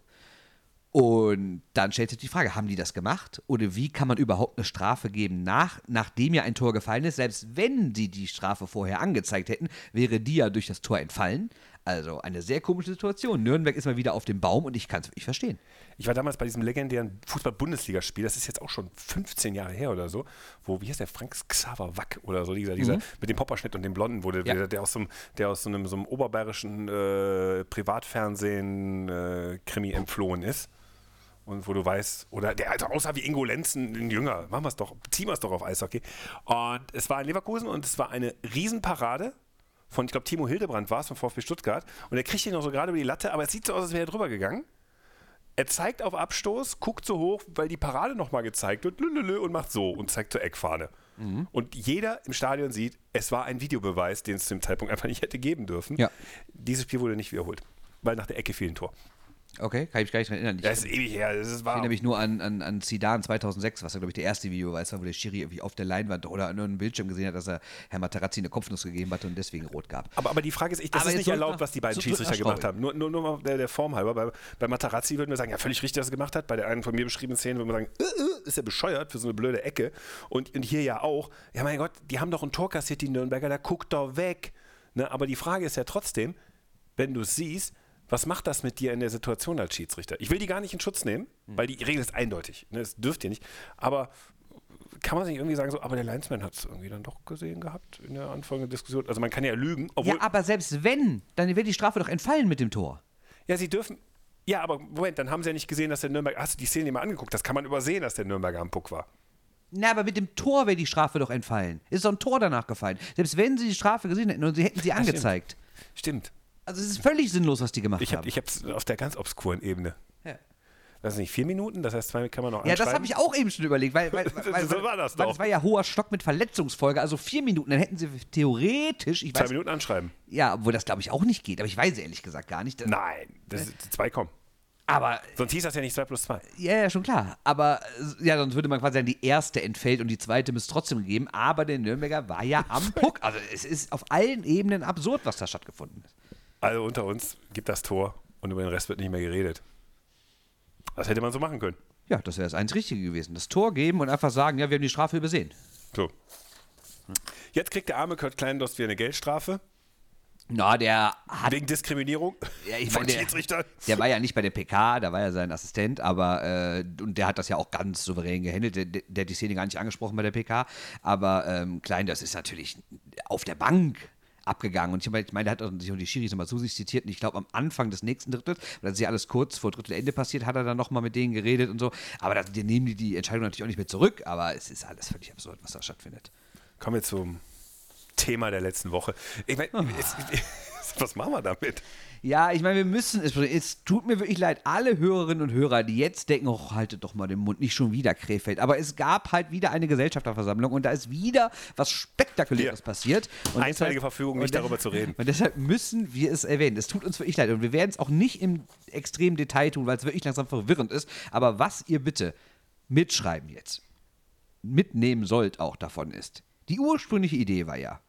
Und dann stellt sich die Frage, haben die das gemacht? Oder wie kann man überhaupt eine Strafe geben, nach, nachdem ja ein Tor gefallen ist? Selbst wenn sie die Strafe vorher angezeigt hätten, wäre die ja durch das Tor entfallen. Also eine sehr komische Situation. Nürnberg ist mal wieder auf dem Baum und ich kann es wirklich verstehen. Ich war damals bei diesem legendären Fußball-Bundesligaspiel, das ist jetzt auch schon 15 Jahre her oder so, wo, wie heißt der, Frank Xaver Wack oder so, dieser, dieser mit dem Popperschnitt und dem Blonden, wo der, Ja. der, der aus so einem, der aus so einem, so einem oberbayerischen äh, Privatfernsehen-Krimi entflohen ist. Und wo du weißt, oder der also aussah wie Ingo Lenzen, ein Jünger, machen wir es doch, ziehen wir es doch auf Eishockey. Und es war in Leverkusen und es war eine Riesenparade von, ich glaube, Timo Hildebrand war es, von VfB Stuttgart. Und er kriegt ihn noch so gerade über die Latte, aber es sieht so aus, als wäre er drüber gegangen. Er zeigt auf Abstoß, guckt so hoch, weil die Parade nochmal gezeigt wird, lülülü, und macht so und zeigt zur Eckfahne. Und jeder im Stadion sieht, es war ein Videobeweis, den es zu dem Zeitpunkt einfach nicht hätte geben dürfen. Ja. Dieses Spiel wurde nicht wiederholt, weil nach der Ecke fiel ein Tor. Okay, kann ich mich gar nicht dran erinnern. Ich, Das ist ewig her. Das ist ich wahr. erinnere mich nur an, an, an Zidane 2006, was ja, glaube ich, der erste Video war, wo der Schiri irgendwie auf der Leinwand oder an einem Bildschirm gesehen hat, dass er Herr Materazzi eine Kopfnuss gegeben hatte und deswegen rot gab. Aber, aber die Frage ist, ich, das Aber ist nicht erlaubt, nach- was die beiden Schiedsrichter gemacht haben. Nur, nur, nur mal der, der Form halber. Bei, bei Matarazzi würden wir sagen, ja, völlig richtig, dass er gemacht hat. Bei der einen von mir beschriebenen Szene würden wir sagen, äh, äh, ist er bescheuert für so eine blöde Ecke. Und, und hier ja auch. Ja, mein Gott, die haben doch ein Tor kassiert, die Nürnberger, da guckt doch weg. Ne? Aber die Frage ist ja trotzdem, wenn du es siehst, was macht das mit dir in der Situation als Schiedsrichter? Ich will die gar nicht in Schutz nehmen, Hm. weil die Regel ist eindeutig. Ne? Das dürft ihr nicht. Aber kann man sich irgendwie sagen, so, aber der Linesman hat es irgendwie dann doch gesehen gehabt in der anfangenden Diskussion. Also man kann ja lügen. Ja, aber selbst wenn, dann wird die Strafe doch entfallen mit dem Tor. Ja, sie dürfen. Ja, aber Moment, dann haben sie ja nicht gesehen, dass der Nürnberger. Hast du die Szene mal angeguckt? Das kann man übersehen, dass der Nürnberger am Puck war. Na, aber mit dem Tor wäre die Strafe doch entfallen. Ist doch ein Tor danach gefallen. Selbst wenn sie die Strafe gesehen hätten und sie hätten sie angezeigt. Stimmt. Also es ist völlig sinnlos, was die gemacht Ich habe haben. ich hab's auf der ganz obskuren Ebene. Ja. Das sind nicht vier Minuten, das heißt, zwei kann man noch Ja, das habe ich auch eben schon überlegt, weil, weil, weil, So war das weil das war ja hoher Stock mit Verletzungsfolge, also vier Minuten, dann hätten sie theoretisch, ich Zwei weiß, Minuten anschreiben. ja, obwohl das glaube ich auch nicht geht, aber ich weiß ehrlich gesagt gar nicht. Nein, das ist, zwei kommen. Aber Sonst hieß das ja nicht zwei plus zwei. Ja, ja, schon klar. Aber äh, ja, sonst würde man quasi sagen, die erste entfällt und die zweite müsste trotzdem gegeben. Aber der Nürnberger war ja am Puck. Also es ist auf allen Ebenen absurd, was da stattgefunden ist. Also unter uns gibt das Tor und über den Rest wird nicht mehr geredet. Das hätte man so machen können. Ja, das wäre das einzig Richtige gewesen. Das Tor geben und einfach sagen, ja, wir haben die Strafe übersehen. So. Jetzt kriegt der arme Kurt Kleindost wieder eine Geldstrafe Na, der hat. wegen Diskriminierung Ja, ich von meine, der, der war ja nicht bei der PK, da war ja sein Assistent, aber äh, und der hat das ja auch ganz souverän gehandelt. Der, der hat die Szene gar nicht angesprochen bei der PK. Aber ähm, Klein, das ist natürlich auf der Bank abgegangen. Und ich meine, ich meine, der hat sich und die Schiris nochmal zu sich zitiert. Und ich glaube, am Anfang des nächsten Drittels, weil das ist ja alles kurz vor Drittelende passiert, hat er dann nochmal mit denen geredet und so. Aber da, die nehmen die die Entscheidung natürlich auch nicht mehr zurück. Aber es ist alles völlig absurd, was da stattfindet. Kommen wir zum Thema der letzten Woche. Ich meine, es- was machen wir damit? Ja, ich meine, wir müssen es. Es tut mir wirklich leid, alle Hörerinnen und Hörer, die jetzt denken, oh, haltet doch mal den Mund, nicht schon wieder Krefeld. Aber es gab halt wieder eine Gesellschafterversammlung und da ist wieder was Spektakuläres Hier. passiert. Und Einstweilige Verfügung, nicht darüber zu reden. Und deshalb müssen wir es erwähnen. Es tut uns wirklich leid und wir werden es auch nicht im extremen Detail tun, weil es wirklich langsam verwirrend ist. Aber was ihr bitte mitschreiben jetzt, mitnehmen sollt auch davon ist, die ursprüngliche Idee war ja,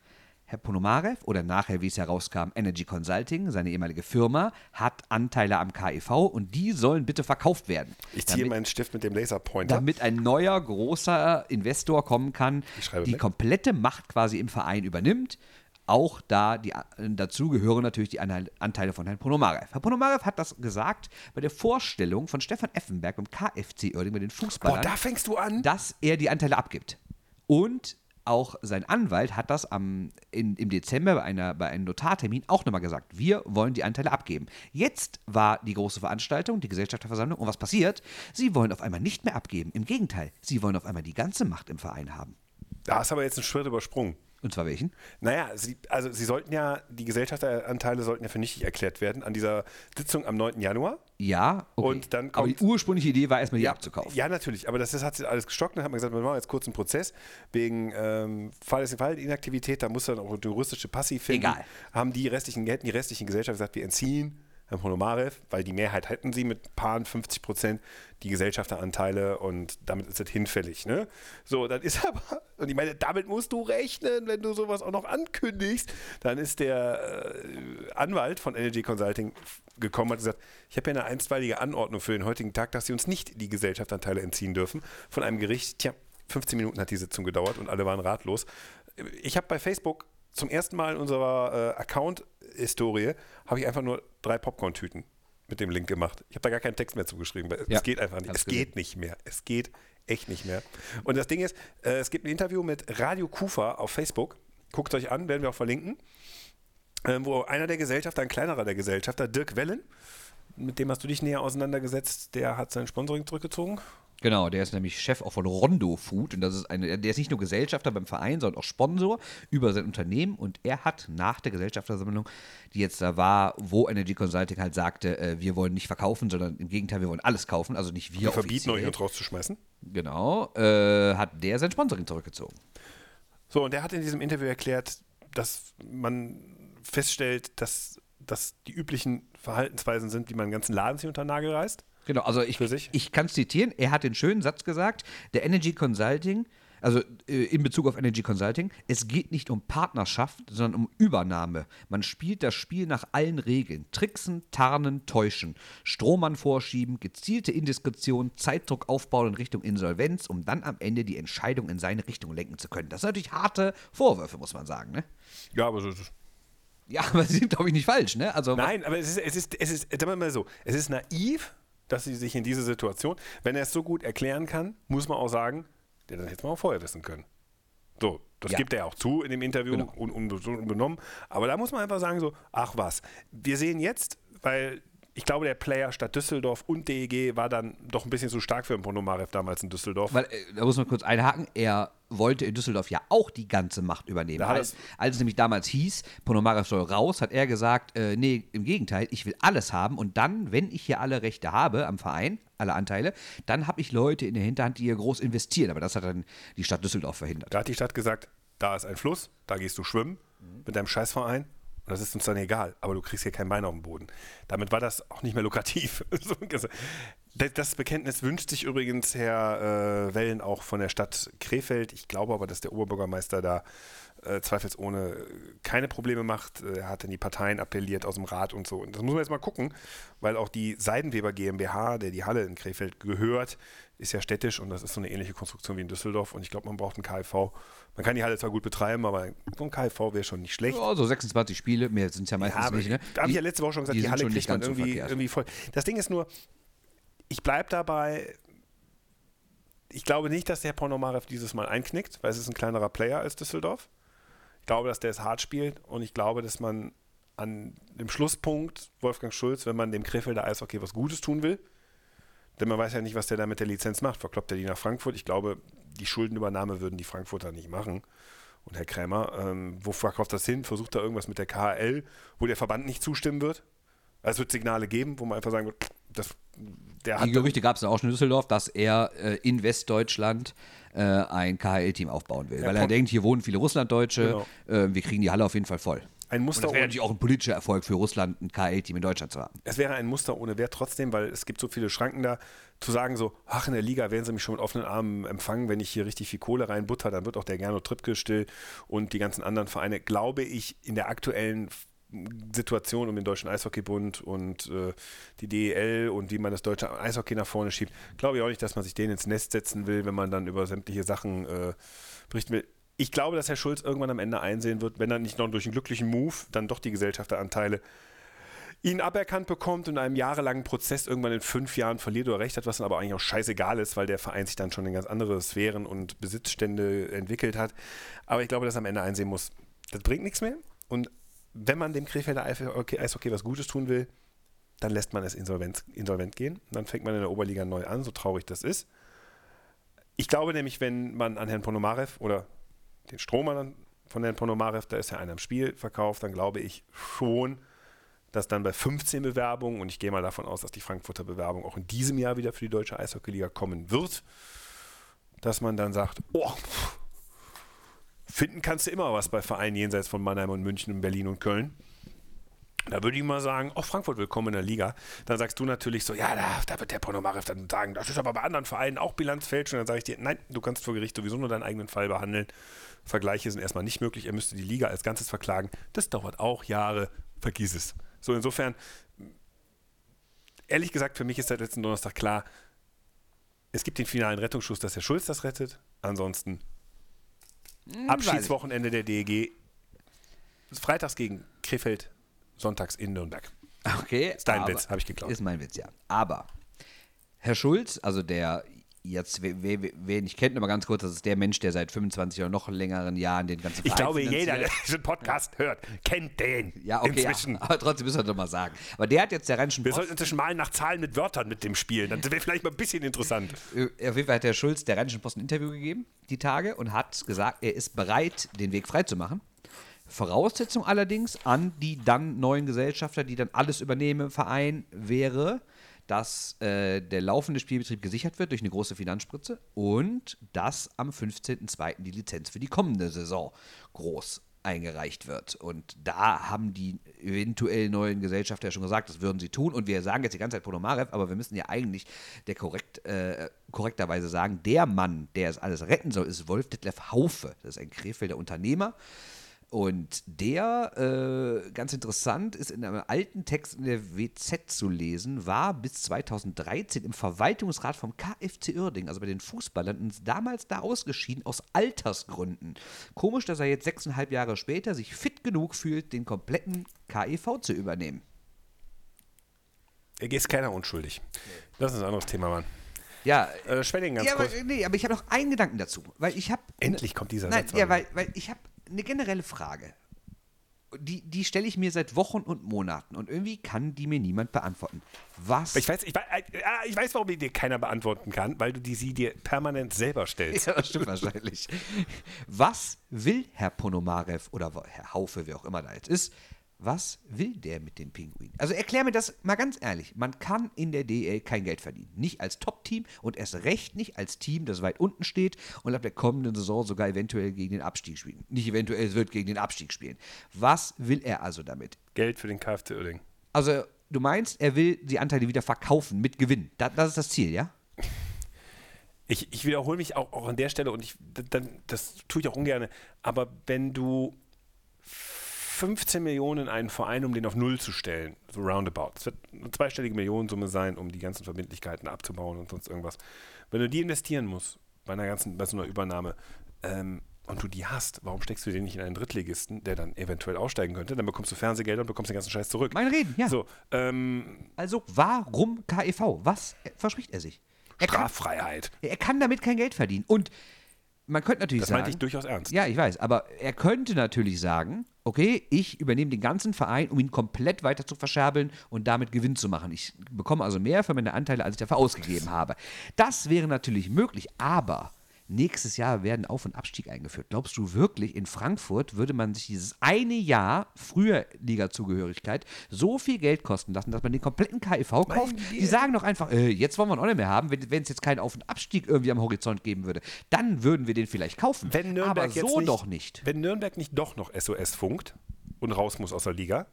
Herr Ponomarev oder nachher, wie es herauskam, Energy Consulting, seine ehemalige Firma, hat Anteile am KIV und die sollen bitte verkauft werden. Ich ziehe damit, meinen Stift mit dem Laserpointer. damit ein neuer großer Investor kommen kann, die mit. komplette Macht quasi im Verein übernimmt. Auch da die, dazu gehören natürlich die Anteil- Anteile von Herrn Ponomarev. Herr Ponomarev hat das gesagt bei der Vorstellung von Stefan Effenberg beim KFC Oerding bei den Boah, Fußballern da fängst du an. dass er die Anteile abgibt. Und auch sein Anwalt hat das am, in, im Dezember bei, einer, bei einem Notartermin auch nochmal gesagt. Wir wollen die Anteile abgeben. Jetzt war die große Veranstaltung, die Gesellschafterversammlung. Und was passiert? Sie wollen auf einmal nicht mehr abgeben. Im Gegenteil, sie wollen auf einmal die ganze Macht im Verein haben. Da du aber jetzt einen Schritt übersprungen. Und zwar welchen? Naja, sie, also sie sollten ja, die Gesellschafteranteile sollten ja für nichtig erklärt werden an dieser Sitzung am 9. Januar. Ja, okay. Und dann Aber die kommt- ursprüngliche Idee war erstmal, die abzukaufen. Ja, natürlich, aber das, das hat sich alles gestockt. Dann hat man gesagt, wir machen jetzt kurz einen Prozess wegen ähm, Fall Inaktivität, da muss dann auch eine juristische Passi finden. Egal. Haben die restlichen, hätten die restlichen Gesellschaften gesagt, wir entziehen Ponomarev, weil die Mehrheit hätten sie mit Paaren 50 Prozent die Gesellschafteranteile und damit ist das hinfällig. Ne? So, dann ist aber, und ich meine, damit musst du rechnen, wenn du sowas auch noch ankündigst. Dann ist der äh, Anwalt von Energy Consulting gekommen und hat gesagt, ich habe ja eine einstweilige Anordnung für den heutigen Tag, dass sie uns nicht die Gesellschaftanteile entziehen dürfen von einem Gericht. Tja, 15 Minuten hat die Sitzung gedauert und alle waren ratlos. Ich habe bei Facebook zum ersten Mal in unserer äh, Account-Historie habe ich einfach nur drei Popcorn-Tüten mit dem Link gemacht. Ich habe da gar keinen Text mehr zugeschrieben, weil Ja, es geht einfach nicht. Es geht nicht mehr. Es geht echt nicht mehr. Und das Ding ist, äh, es gibt ein Interview mit Radio Kufa auf Facebook. Guckt euch an, werden wir auch verlinken. Ähm, wo einer der Gesellschafter, ein kleinerer der Gesellschafter, Dirk Wellen, mit dem hast du dich näher auseinandergesetzt, der hat sein Sponsoring zurückgezogen. Genau, der ist nämlich Chef auch von Rondo Food und das ist eine, der ist nicht nur Gesellschafter beim Verein, sondern auch Sponsor über sein Unternehmen und er hat nach der Gesellschafterversammlung, die jetzt da war, wo Energy Consulting halt sagte, äh, wir wollen nicht verkaufen, sondern im Gegenteil, wir wollen alles kaufen, also nicht wir Wir verbieten euch offiziell. uns rauszuschmeißen. Genau, äh, hat der sein Sponsoring zurückgezogen. So, und der hat in diesem Interview erklärt, dass man feststellt, dass, dass die üblichen Verhaltensweisen sind, die man den ganzen Laden sich unter den Nagel reißt. Genau, also ich, ich kann es zitieren. Er hat den schönen Satz gesagt, der Energy Consulting, also äh, in Bezug auf Energy Consulting, es geht nicht um Partnerschaft, sondern um Übernahme. Man spielt das Spiel nach allen Regeln. Tricksen, tarnen, täuschen. Strohmann vorschieben, gezielte Indiskretion, Zeitdruck aufbauen in Richtung Insolvenz, um dann am Ende die Entscheidung in seine Richtung lenken zu können. Das sind natürlich harte Vorwürfe, muss man sagen, ne? Ja, aber so ist es. Ja, aber sie sind, glaube ich, nicht falsch, ne? Also, Nein, aber es ist, es ist, es ist, sagen wir mal so, es ist naiv, dass sie sich in diese Situation, wenn er es so gut erklären kann, muss man auch sagen, der das hätte man auch vorher wissen können. So, das Ja. gibt er ja auch zu in dem Interview, Genau. un, un, unbenommen. Aber da muss man einfach sagen so, ach was, wir sehen jetzt, weil ich glaube, der Player statt Düsseldorf und DEG war dann doch ein bisschen zu stark für den Ponomarev damals in Düsseldorf. Weil, äh, da muss man kurz einhaken, er wollte in Düsseldorf ja auch die ganze Macht übernehmen. Da Als, als es nämlich damals hieß, Ponomarev soll raus, hat er gesagt, äh, nee, im Gegenteil, ich will alles haben und dann, wenn ich hier alle Rechte habe am Verein, alle Anteile, dann habe ich Leute in der Hinterhand, die hier groß investieren. Aber das hat dann die Stadt Düsseldorf verhindert. Da hat die Stadt gesagt, da ist ein Fluss, da gehst du schwimmen mit deinem Scheißverein. Und das ist uns dann egal, aber du kriegst hier kein Bein auf den Boden. Damit war das auch nicht mehr lukrativ. Das- Bekenntnis wünscht sich übrigens Herr äh, Wellen auch von der Stadt Krefeld. Ich glaube aber, dass der Oberbürgermeister da äh, zweifelsohne keine Probleme macht. Äh, Er hat in die Parteien appelliert aus dem Rat und so. Und das muss man jetzt mal gucken, weil auch die Seidenweber GmbH, der die Halle in Krefeld gehört, ist ja städtisch und das ist so eine ähnliche Konstruktion wie in Düsseldorf. Und ich glaube, man braucht einen KfV. Man kann die Halle zwar gut betreiben, aber so ein KfV wäre schon nicht schlecht. Ja, so 26 Spiele, mehr sind es ja meistens Ja, nicht. Ne? da habe ich ja letzte Woche schon gesagt, die, sind Halle kriegt nicht man irgendwie, irgendwie voll. Das Ding ist nur, ich bleibe dabei, ich glaube nicht, dass der Ponomarev dieses Mal einknickt, weil es ist ein kleinerer Player als Düsseldorf. Ich glaube, dass der es hart spielt und ich glaube, dass man an dem Schlusspunkt Wolfgang Schulz, wenn man dem Krefelder Eishockey was Gutes tun will, denn man weiß ja nicht, was der da mit der Lizenz macht. Verkloppt er die nach Frankfurt? Ich glaube, die Schuldenübernahme würden die Frankfurter nicht machen. Und Herr Krämer, ähm, wo verkauft das hin? Versucht er irgendwas mit der KHL, wo der Verband nicht zustimmen wird? Also es wird Signale geben, wo man einfach sagen wird, das, der hat Die Gerüchte gab es auch schon in Düsseldorf, dass er äh, in Westdeutschland äh, ein KHL-Team aufbauen will. Ja, weil er denkt, hier wohnen viele Russlanddeutsche, Genau. äh, wir kriegen die Halle auf jeden Fall voll. ein Und Muster das wäre natürlich auch ein politischer Erfolg für Russland, ein KHL-Team in Deutschland zu haben. es wäre ein Muster ohne Wert trotzdem, weil es gibt so viele Schranken da, zu sagen so, ach, in der Liga werden sie mich schon mit offenen Armen empfangen, wenn ich hier richtig viel Kohle reinbutter, dann wird auch der Gernot Trippke still und die ganzen anderen Vereine, glaube ich, in der aktuellen Situation um den Deutschen Eishockeybund und äh, die DEL und wie man das deutsche Eishockey nach vorne schiebt, glaube ich auch nicht, dass man sich denen ins Nest setzen will, wenn man dann über sämtliche Sachen äh, berichten will. Ich glaube, dass Herr Schulz irgendwann am Ende einsehen wird, wenn er nicht noch durch einen glücklichen Move dann doch die Gesellschafteranteile ihn aberkannt bekommt und in einem jahrelangen Prozess irgendwann in fünf Jahren verliert oder recht hat, was dann aber eigentlich auch scheißegal ist, weil der Verein sich dann schon in ganz andere Sphären und Besitzstände entwickelt hat. Aber ich glaube, dass er am Ende einsehen muss, das bringt nichts mehr. Und wenn man dem Krefelder Eishockey was Gutes tun will, dann lässt man es insolvent, insolvent gehen. Dann fängt man in der Oberliga neu an, so traurig das ist. Ich glaube nämlich, wenn man an Herrn Ponomarev oder den Strohmann von Herrn Ponomarev, da ist ja einer im Spiel verkauft, dann glaube ich schon, dass dann bei 15 Bewerbungen, und ich gehe mal davon aus, dass die Frankfurter Bewerbung auch in diesem Jahr wieder für die deutsche Eishockeyliga kommen wird, dass man dann sagt, oh, finden kannst du immer was bei Vereinen jenseits von Mannheim und München und Berlin und Köln. Da würde ich mal sagen, auch Frankfurt willkommen in der Liga. Dann sagst du natürlich so, ja, da, da wird der Ponomarev dann sagen, das ist aber bei anderen Vereinen auch Bilanzfälschung. Dann sage ich dir, nein, du kannst vor Gericht sowieso nur deinen eigenen Fall behandeln. Vergleiche sind erstmal nicht möglich. Er müsste die Liga als Ganzes verklagen. Das dauert auch Jahre. Vergiss es. So, insofern, ehrlich gesagt, für mich ist seit letzten Donnerstag klar, es gibt den finalen Rettungsschuss, dass der Schulz das rettet. Ansonsten Abschiedswochenende der DEG. Freitags gegen Krefeld, sonntags in Nürnberg. Okay. Ist dein Witz, hab ich geklaut. Ist mein Witz, ja. Aber Herr Schulz, also der jetzt, wer, nicht kennt, nur mal ganz kurz, das ist der Mensch, der seit 25 oder noch längeren Jahren den ganzen Ich Verein glaube, jeder, der diesen Podcast hört, kennt den. Ja, okay, Inzwischen. ja, aber trotzdem müssen wir doch mal sagen. Aber der hat jetzt der Rheinischen Wir Post, sollten inzwischen mal nach Zahlen mit Wörtern mit dem spielen. Das wäre vielleicht mal ein bisschen interessant. äh, auf jeden Fall hat der Schulz der Rheinischen Post ein Interview gegeben, die Tage, und hat gesagt, er ist bereit, den Weg freizumachen. Voraussetzung allerdings an die dann neuen Gesellschafter, die dann alles übernehmen im Verein, wäre, dass äh, der laufende Spielbetrieb gesichert wird durch eine große Finanzspritze und dass am 15.02. die Lizenz für die kommende Saison groß eingereicht wird. Und da haben die eventuell neuen Gesellschafter ja schon gesagt, das würden sie tun. Und wir sagen jetzt die ganze Zeit Ponomarev, aber wir müssen ja eigentlich der korrekt, äh, korrekterweise sagen, der Mann, der es alles retten soll, ist Wolf Detlef Haufe. Das ist ein Krefelder Unternehmer. Und der, äh, ganz interessant, ist in einem alten Text in der WZ zu lesen, war bis 2013 im Verwaltungsrat vom KFC Uerding, also bei den Fußballern, und damals da ausgeschieden aus Altersgründen. Komisch, dass er jetzt sechseinhalb Jahre später sich fit genug fühlt, den kompletten KEV zu übernehmen. Er ist keiner unschuldig. Das ist ein anderes Thema, Mann. Ja, Äh, Schwenning ganz ja, aber, kurz. nee, aber ich habe noch einen Gedanken dazu, weil ich habe Endlich kommt dieser Nein, Satz. ja, weil, weil ich habe eine generelle Frage. Die, die stelle ich mir seit Wochen und Monaten und irgendwie kann die mir niemand beantworten. Was? Ich weiß, ich, weiß, äh, ah, ich weiß, warum die dir keiner beantworten kann, weil du die sie dir permanent selber stellst. ja, das stimmt wahrscheinlich. Was will Herr Ponomarev oder Herr Haufe, wer auch immer da jetzt ist, was will der mit den Pinguinen? Also erklär mir das mal ganz ehrlich. Man kann in der DL kein Geld verdienen. Nicht als Top-Team und erst recht nicht als Team, das weit unten steht und ab der kommenden Saison sogar eventuell gegen den Abstieg spielen. Nicht eventuell, es wird gegen den Abstieg spielen. Was will er also damit? Geld für den KFC Uerding. Also, du meinst, er will die Anteile wieder verkaufen mit Gewinn. Da, das ist das Ziel, ja? Ich, ich wiederhole mich auch, auch an der Stelle und ich, dann, das tue ich auch ungern. Aber wenn du 15 Millionen in einen Verein, um den auf Null zu stellen, so roundabout, das wird eine zweistellige Millionensumme sein, um die ganzen Verbindlichkeiten abzubauen und sonst irgendwas. Wenn du die investieren musst, bei einer ganzen, bei so einer Übernahme, ähm, und du die hast, warum steckst du den nicht in einen Drittligisten, der dann eventuell aussteigen könnte? Dann bekommst du Fernsehgelder und bekommst den ganzen Scheiß zurück. Mein Reden, ja. So, ähm, Also, warum KEV? Was verspricht er sich? Er kann, Straffreiheit. er kann damit kein Geld verdienen. Und man könnte natürlich Das sagen. meinte ich durchaus ernst. Ja, ich weiß, aber er könnte natürlich sagen, okay, ich übernehme den ganzen Verein, um ihn komplett weiter zu verscherbeln und damit Gewinn zu machen. Ich bekomme also mehr für meine Anteile, als ich dafür ausgegeben habe. Das wäre natürlich möglich, aber nächstes Jahr werden Auf- und Abstieg eingeführt. Glaubst du wirklich, in Frankfurt würde man sich dieses eine Jahr früher Liga-Zugehörigkeit so viel Geld kosten lassen, dass man den kompletten KIV kauft? Die sagen doch einfach, äh, jetzt wollen wir ihn auch nicht mehr haben, wenn es jetzt keinen Auf- und Abstieg irgendwie am Horizont geben würde. Dann würden wir den vielleicht kaufen. Wenn Nürnberg aber so nicht, doch nicht. Wenn Nürnberg nicht doch noch SOS funkt und raus muss aus der Liga,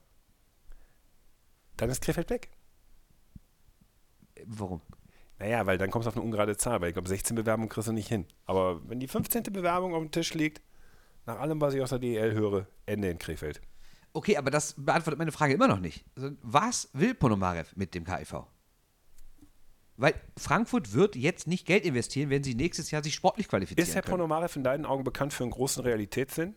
dann ist Krefeld weg. Warum? Naja, weil dann kommst du auf eine ungerade Zahl, weil ich glaube, 16 Bewerbungen kriegst du nicht hin. Aber wenn die 15. Bewerbung auf dem Tisch liegt, nach allem, was ich aus der DEL höre, Ende in Krefeld. Okay, aber das beantwortet meine Frage immer noch nicht. Also, Was will Ponomarev mit dem KIV? Weil Frankfurt wird jetzt nicht Geld investieren, wenn sie nächstes Jahr sich sportlich qualifizieren Ist Herr können. Ponomarev in deinen Augen bekannt für einen großen Realitätssinn?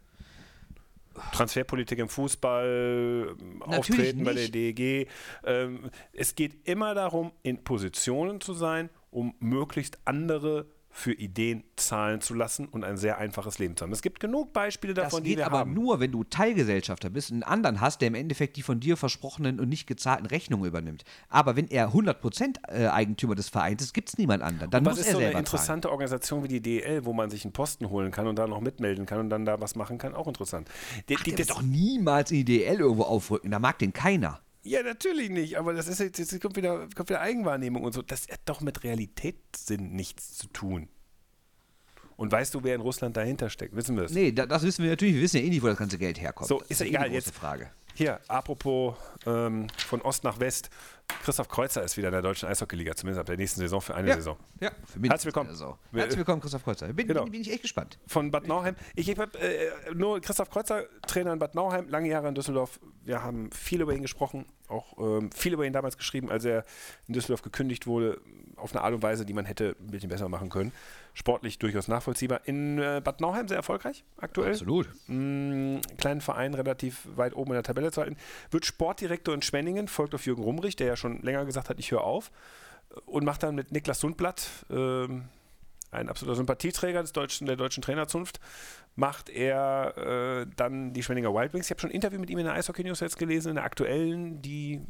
Transferpolitik im Fußball, ähm, Auftreten bei der nicht. DEG. Ähm, es geht immer darum, in Positionen zu sein, um möglichst andere für Ideen zahlen zu lassen und ein sehr einfaches Leben zu haben. Es gibt genug Beispiele Das davon, die geht wir aber haben. nur, wenn du Teilgesellschafter bist, einen anderen hast, der im Endeffekt die von dir versprochenen und nicht gezahlten Rechnungen übernimmt. Aber wenn er 100% äh, Eigentümer des Vereins ist, gibt es niemand anderen. Dann Was muss ist er so eine selber zahlen. interessante Organisation wie die DEL, wo man sich einen Posten holen kann und da noch mitmelden kann und dann da was machen kann? Auch interessant. Die, Ach, die, der das, wird doch niemals in die DL irgendwo aufrücken. Da mag den keiner. Ja, natürlich nicht, aber das ist jetzt, jetzt kommt, wieder, kommt wieder Eigenwahrnehmung und so. Das hat doch mit Realitätssinn nichts zu tun. Und weißt du, wer in Russland dahinter steckt? Wissen wir es? Nee, da, das wissen wir natürlich. Wir wissen ja eh nicht, wo das ganze Geld herkommt. So, Das ist ja eh egal, jetzt- Frage. Hier, apropos ähm, von Ost nach West. Christoph Kreuzer ist wieder in der deutschen Eishockeyliga, zumindest ab der nächsten Saison für eine Ja, Saison. ja für mich. Herzlich willkommen. Also, Wir- herzlich willkommen, Christoph Kreuzer. Bin, Genau. bin, bin ich echt gespannt. Von Bad Nauheim. Ich habe äh, nur Christoph Kreuzer, Trainer in Bad Nauheim, lange Jahre in Düsseldorf. Wir haben viel über ihn gesprochen, auch ähm, viel über ihn damals geschrieben, als er in Düsseldorf gekündigt wurde, auf eine Art und Weise, die man hätte ein bisschen besser machen können. Sportlich durchaus nachvollziehbar. In äh, Bad Nauheim sehr erfolgreich aktuell. Absolut. Mm, kleinen Verein, relativ weit oben in der Tabelle zu halten. Wird Sportdirektor in Schwenningen, folgt auf Jürgen Rumrich, der ja schon länger gesagt hat, ich höre auf. Und macht dann mit Niklas Sundblatt, ähm, ein absoluter Sympathieträger des deutschen, der deutschen Trainerzunft, macht er äh, dann die Schwenninger Wild Wings. Ich habe schon ein Interview mit ihm in der Eishockey News jetzt gelesen, in der aktuellen, die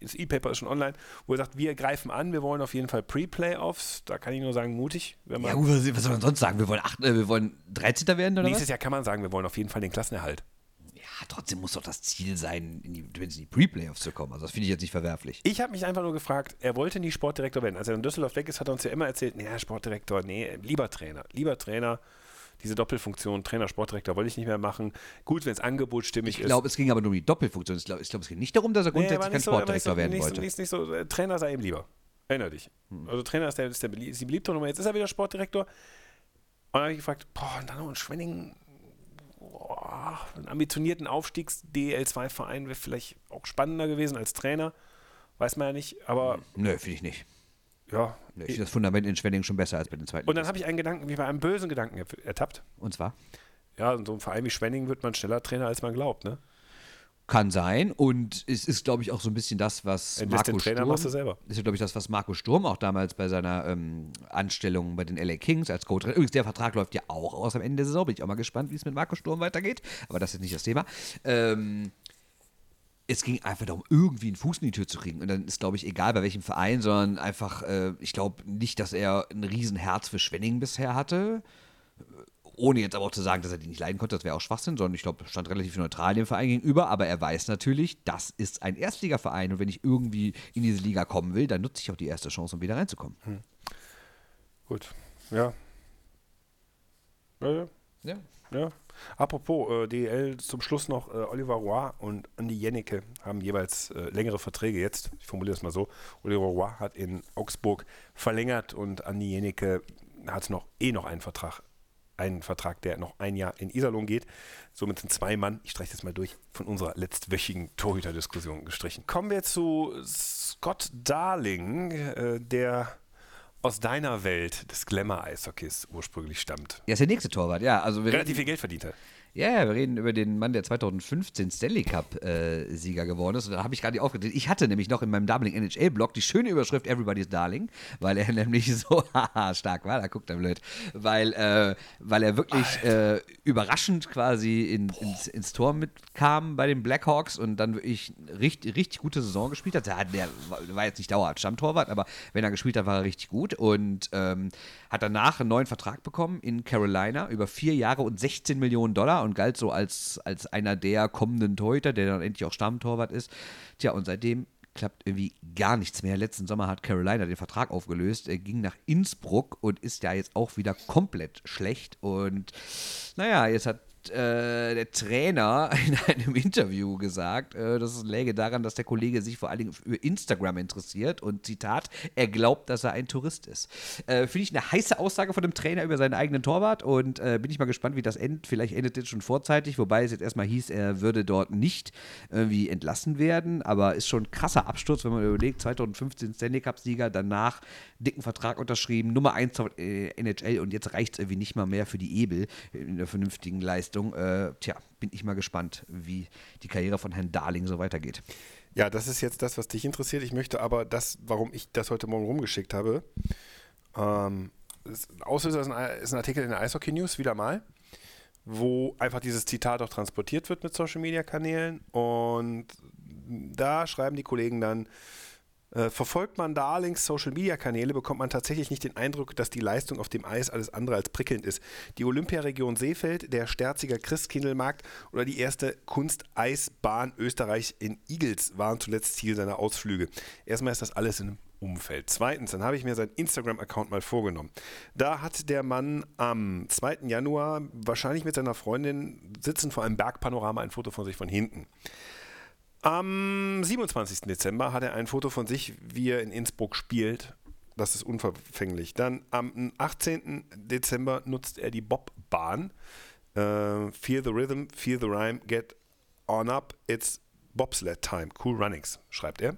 das E-Paper ist schon online, wo er sagt, wir greifen an, wir wollen auf jeden Fall Pre-Playoffs. Da kann ich nur sagen, mutig. Wenn man Ja, gut, was soll man sonst sagen? Wir wollen, acht, äh, wir wollen 13. werden oder Nächstes was? Jahr kann man sagen, wir wollen auf jeden Fall den Klassenerhalt. Ja, trotzdem muss doch das Ziel sein, in die, in die Pre-Playoffs zu kommen. Also das finde ich jetzt nicht verwerflich. Ich habe mich einfach nur gefragt, er wollte nie Sportdirektor werden. Als er in Düsseldorf weg ist, hat er uns ja immer erzählt, naja, Sportdirektor, nee, lieber Trainer. Lieber Trainer, diese Doppelfunktion, Trainer, Sportdirektor, wollte ich nicht mehr machen. Gut, wenn das Angebot stimmig Ich glaube, es ging aber nur um die Doppelfunktion. Ich glaube, ich glaub, es ging nicht darum, dass er grundsätzlich aber kein so- Sportdirektor so, werden nicht wollte. Nicht, nicht so, äh, Trainer sei ihm lieber. Erinner dich. Also Trainer ist, der, ist, der, ist die beliebte Nummer. Jetzt ist er wieder Sportdirektor. Und dann habe ich gefragt, boah, und dann noch ein Schwenning, boah, einen ambitionierten Aufstiegs-DL2-Verein wäre vielleicht auch spannender gewesen als Trainer. Weiß man ja nicht, aber Nö, finde ich nicht. Ja. Ich finde das Fundament in Schwenning schon besser als bei den zweiten. Und dann habe ich einen Gedanken, wie bei einem bösen Gedanken er- ertappt. Und zwar? Ja, in so einem Verein wie Schwenning wird man schneller Trainer, als man glaubt, ne? Kann sein. Und es ist, glaube ich, auch so ein bisschen das, was bist Marco den Trainer, Sturm, machst du selber. ist ja, glaube ich, das, was Marco Sturm auch damals bei seiner ähm, Anstellung bei den LA Kings als Co-Trainer. Übrigens, der Vertrag läuft ja auch aus am Ende der Saison. Bin ich auch mal gespannt, wie es mit Marco Sturm weitergeht. Aber das ist nicht das Thema. Ähm, es ging einfach darum, irgendwie einen Fuß in die Tür zu kriegen. Und dann ist, glaube ich, egal bei welchem Verein, sondern einfach, äh, ich glaube nicht, dass er ein Riesenherz für Schwenning bisher hatte. Ohne jetzt aber auch zu sagen, dass er die nicht leiden konnte, das wäre auch Schwachsinn, sondern ich glaube, stand relativ neutral dem Verein gegenüber. Aber er weiß natürlich, das ist ein Erstligaverein und wenn ich irgendwie in diese Liga kommen will, dann nutze ich auch die erste Chance, um wieder reinzukommen. Gut. Ja. Ja, ja. Ja. Ja. Apropos äh, DL zum Schluss noch äh, Oliver Roy und Andi Jennecke haben jeweils äh, längere Verträge jetzt. Ich formuliere es mal so. Oliver Roy hat in Augsburg verlängert und Andi Jennecke hat noch eh noch einen Vertrag. Einen Vertrag, der noch ein Jahr in Iserlohn geht. Somit sind zwei Mann, ich streiche das mal durch, von unserer letztwöchigen Torhüterdiskussion gestrichen. Kommen wir zu Scott Darling, äh, der aus deiner Welt des Glamour-Eishockeys ursprünglich stammt. Er ist der nächste Torwart, ja. Also Relativ viel Geld verdient hat. Ja, ja, wir reden über den Mann, der 2015 Stanley Cup-Sieger geworden ist. Und da habe ich gerade aufgedreht. Ich hatte nämlich noch in meinem Doubling NHL-Blog die schöne Überschrift Everybody's Darling, weil er nämlich so stark war. Da guckt er blöd. Weil, äh, weil er wirklich äh, überraschend quasi in, ins, ins Tor mitkam bei den Blackhawks und dann wirklich richtig, richtig gute Saison gespielt hat. Der, der war- war jetzt nicht dauerhaft Stammtorwart, aber wenn er gespielt hat, war er richtig gut. Und ähm, hat danach einen neuen Vertrag bekommen in Carolina über vier Jahre und 16 Millionen Dollar und galt so als, als einer der kommenden Torhüter, der dann endlich auch Stammtorwart ist. Tja, und seitdem klappt irgendwie gar nichts mehr. Letzten Sommer hat Carolina den Vertrag aufgelöst. Er ging nach Innsbruck und ist ja jetzt auch wieder komplett schlecht. Und naja, jetzt hat äh, der Trainer in einem Interview gesagt, äh, das läge daran, dass der Kollege sich vor allen Dingen für Instagram interessiert und Zitat, er glaubt, dass er ein Tourist ist. Äh, Finde ich eine heiße Aussage von dem Trainer über seinen eigenen Torwart und äh, bin ich mal gespannt, wie das endet. Vielleicht endet es schon vorzeitig, wobei es jetzt erstmal hieß, er würde dort nicht irgendwie entlassen werden, aber ist schon ein krasser Absturz, wenn man überlegt, 2015 Stanley Cup-Sieger, danach dicken Vertrag unterschrieben, Nummer 1 äh, NHL und jetzt reicht es irgendwie nicht mal mehr für die Ebel in der vernünftigen Leistung. Äh, tja, bin ich mal gespannt, wie die Karriere von Herrn Darling so weitergeht. Ja, das ist jetzt das, was dich interessiert. Ich möchte aber das, warum ich das heute Morgen rumgeschickt habe, ähm, Auslöser ist ist ein Artikel in der Eishockey News, wieder mal, wo einfach dieses Zitat auch transportiert wird mit Social Media Kanälen. Und da schreiben die Kollegen dann, äh, verfolgt man Darlings Social Media Kanäle, bekommt man tatsächlich nicht den Eindruck, dass die Leistung auf dem Eis alles andere als prickelnd ist. Die Olympiaregion Seefeld, der Sterziger Christkindlmarkt oder die erste Kunsteisbahn Österreich in Igels waren zuletzt Ziel seiner Ausflüge. Erstmal ist das alles in Umfeld. Zweitens, dann habe ich mir seinen Instagram-Account mal vorgenommen. Da hat der Mann am 2. Januar wahrscheinlich mit seiner Freundin sitzen vor einem Bergpanorama ein Foto von sich von hinten. Am 27. Dezember hat er ein Foto von sich, wie er in Innsbruck spielt. Das ist unverfänglich. Dann am 18. Dezember nutzt er die Bobbahn. Äh, feel the rhythm, feel the rhyme, get on up, it's bobsled time. Cool runnings, schreibt er.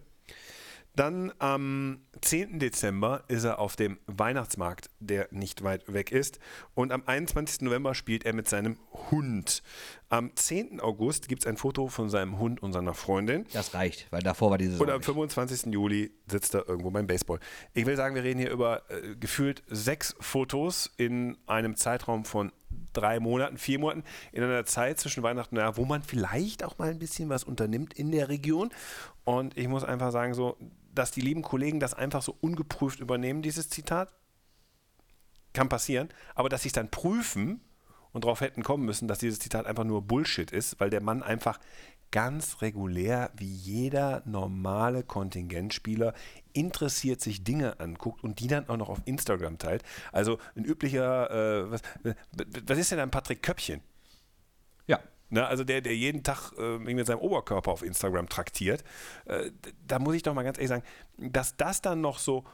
Dann am 10. Dezember ist er auf dem Weihnachtsmarkt, der nicht weit weg ist. Und am 21. November spielt er mit seinem Hund. Am 10. August gibt es ein Foto von seinem Hund und seiner Freundin. Das reicht, weil davor war diese Und Saison am nicht. 25. Juli sitzt er irgendwo beim Baseball. Ich will sagen, wir reden hier über äh, gefühlt sechs Fotos in einem Zeitraum von drei Monaten, vier Monaten, in einer Zeit zwischen Weihnachten und Jahr, wo man vielleicht auch mal ein bisschen was unternimmt in der Region. Und ich muss einfach sagen, so, dass die lieben Kollegen das einfach so ungeprüft übernehmen, dieses Zitat, kann passieren. Aber dass sie es dann prüfen und darauf hätten kommen müssen, dass dieses Zitat einfach nur Bullshit ist, weil der Mann einfach ganz regulär wie jeder normale Kontingentspieler interessiert sich Dinge anguckt und die dann auch noch auf Instagram teilt. Also ein üblicher, äh, was, was ist denn ein Patrick Köppchen? Ja. Ne, also der, der jeden Tag äh, mit seinem Oberkörper auf Instagram traktiert, äh, da muss ich doch mal ganz ehrlich sagen, dass das dann noch so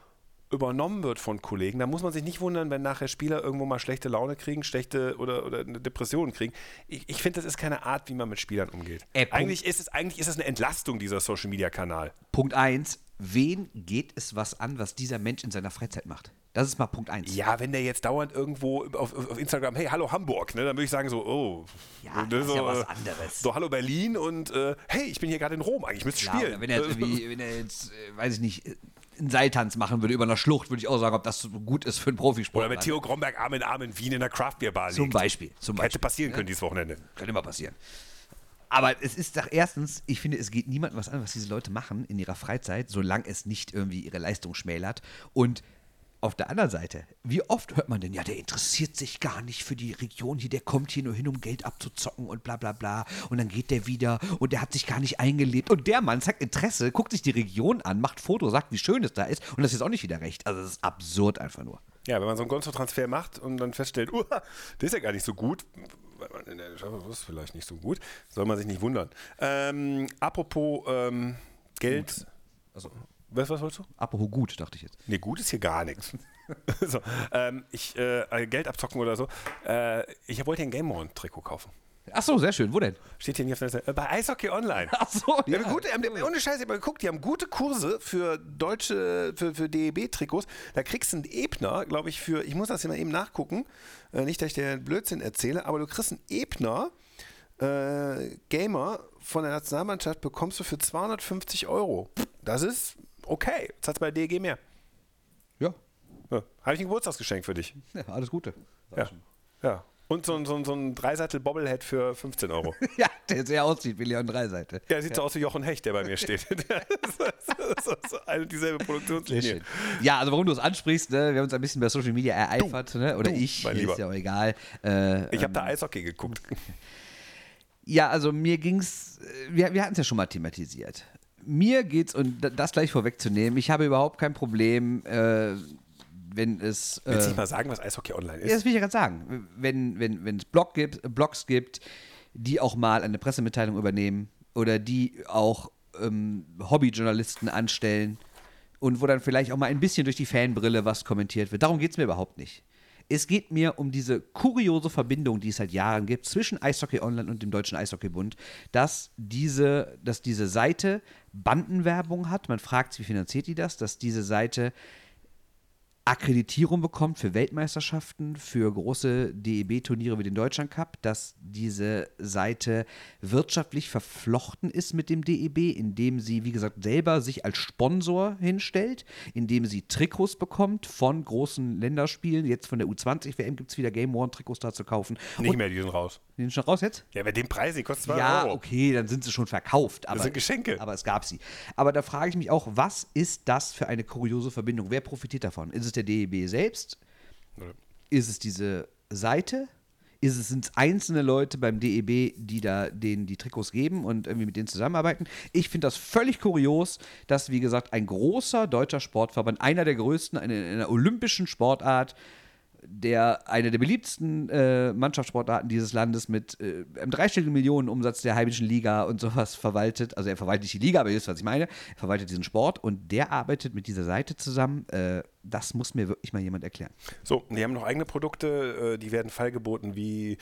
übernommen wird von Kollegen, da muss man sich nicht wundern, wenn nachher Spieler irgendwo mal schlechte Laune kriegen, schlechte oder, oder eine Depression kriegen. Ich, ich finde, das ist keine Art, wie man mit Spielern umgeht. Äh, eigentlich, ist es, eigentlich ist es eine Entlastung, dieser Social-Media-Kanal. Punkt 1. Wen geht es was an, was dieser Mensch in seiner Freizeit macht? Das ist mal Punkt 1. Ja, wenn der jetzt dauernd irgendwo auf, auf, Instagram, hey, hallo Hamburg, ne, dann würde ich sagen so, oh. Ja, ne, das ist so, ja was anderes. So, hallo Berlin und äh, hey, ich bin hier gerade in Rom, eigentlich müsst ihr Klar, spielen. wenn er wenn er jetzt, äh, weiß ich nicht, äh, einen Seiltanz machen würde über einer Schlucht, würde ich auch sagen, ob das so gut ist für einen Profisport. Oder wenn Theo Gromberg Arm in Arm in Wien in der Craftbeer-Bar liegt. Zum Beispiel. Zum Hätte passieren können dieses Wochenende. Könnte immer passieren. Aber es ist doch erstens, ich finde, es geht niemandem was an, was diese Leute machen in ihrer Freizeit, solange es nicht irgendwie ihre Leistung schmälert. Und auf der anderen Seite, wie oft hört man denn, ja, der interessiert sich gar nicht für die Region hier, der kommt hier nur hin, um Geld abzuzocken und bla bla bla. Und dann geht der wieder und der hat sich gar nicht eingelebt. Und der Mann zeigt Interesse, guckt sich die Region an, macht Fotos, sagt, wie schön es da ist. Und das ist auch nicht wieder recht. Also das ist absurd einfach nur. Ja, wenn man so einen Gonzo-Transfer macht und dann feststellt, uh, der ist ja gar nicht so gut, weil man in der Schaffe ist vielleicht nicht so gut, soll man sich nicht wundern. Ähm, apropos ähm, Geld. Also, Was, was wolltest du? apropos gut, dachte ich jetzt. Nee, gut ist hier gar nichts. so, ähm, ich, äh, Geld abzocken oder so. Äh, ich wollte ein Game On-Trikot kaufen. Ach so, sehr schön. Wo denn? Steht hier nicht auf der Seite. Äh, Bei Eishockey Online. Ach so, Ja, gute, ähm, ohne Scheiß, ich hab mal geguckt, die haben gute Kurse für deutsche, für, für DEB-Trikots. Da kriegst du einen Ebner, glaube ich, für, ich muss das hier mal eben nachgucken, äh, nicht, dass ich dir Blödsinn erzähle, aber du kriegst einen Ebner äh, Gamer von der Nationalmannschaft, bekommst du für 250 Euro. Das ist okay. Jetzt hat bei DEG mehr. Ja. Ja, Habe ich ein Geburtstagsgeschenk für dich. ja, alles Gute. Ja. ja. Und so, ein- so, ein- so ein Dreiseitel-Bobblehead für 15 Euro. Ja, der sehr aussieht wie Leon Dreiseite. Ja, sieht so aus wie Jochen Hecht, der bei mir steht. das ist so eine dieselbe Produktionslinie. Ja, also warum du es ansprichst, ne? wir haben uns ein bisschen bei Social Media ereifert, ne? oder du, ich, ist ja auch egal. Äh, Ich habe da Eishockey geguckt. ja, also mir ging's, äh, wir, wir hatten es ja schon mal thematisiert. Mir geht's, und da- das gleich vorwegzunehmen, ich habe überhaupt kein Problem, äh, wenn es... Äh, Willst du nicht mal sagen, was Eishockey Online Ja, das ist? will ich ja gerade sagen. Wenn, wenn, wenn es Blog gibt, Blogs gibt, die auch mal eine Pressemitteilung übernehmen oder die auch ähm, Hobbyjournalisten anstellen und wo dann vielleicht auch mal ein bisschen durch die Fanbrille was kommentiert wird. Darum geht es mir überhaupt nicht. Es geht mir um diese kuriose Verbindung, die es seit Jahren gibt zwischen Eishockey Online und dem Deutschen Eishockeybund, dass diese, dass diese Seite Bandenwerbung hat. Man fragt sich, wie finanziert die das? Dass diese Seite Akkreditierung bekommt für Weltmeisterschaften, für große DEB-Turniere wie den Deutschland Cup, dass diese Seite wirtschaftlich verflochten ist mit dem DEB, indem sie, wie gesagt, selber sich als Sponsor hinstellt, indem sie Trikots bekommt von großen Länderspielen. Jetzt von der U20-WM gibt es wieder Game One-Trikots da zu kaufen. Nicht Und, mehr, die sind raus. Die sind schon raus jetzt? Ja, bei dem Preis, die kostet 2 Ja, Euro. okay, dann sind sie schon verkauft. Aber, sind Geschenke. Aber es gab sie. Aber da frage ich mich auch, was ist das für eine kuriose Verbindung? Wer profitiert davon? Ist es der DEB selbst? Ist es diese Seite? Ist es sind es einzelne Leute beim DEB, die da denen die Trikots geben und irgendwie mit denen zusammenarbeiten? Ich finde das völlig kurios, dass, wie gesagt, ein großer deutscher Sportverband, einer der größten, eine, einer olympischen Sportart, der eine der beliebtesten äh, Mannschaftssportarten dieses Landes mit äh, einem dreistelligen Millionenumsatz der heimischen Liga und sowas verwaltet. Also er verwaltet nicht die Liga, aber ihr wisst, was ich meine. Er verwaltet diesen Sport und der arbeitet mit dieser Seite zusammen. Äh, das muss mir wirklich mal jemand erklären. So, die haben noch eigene Produkte, äh, die werden fallgeboten wie äh,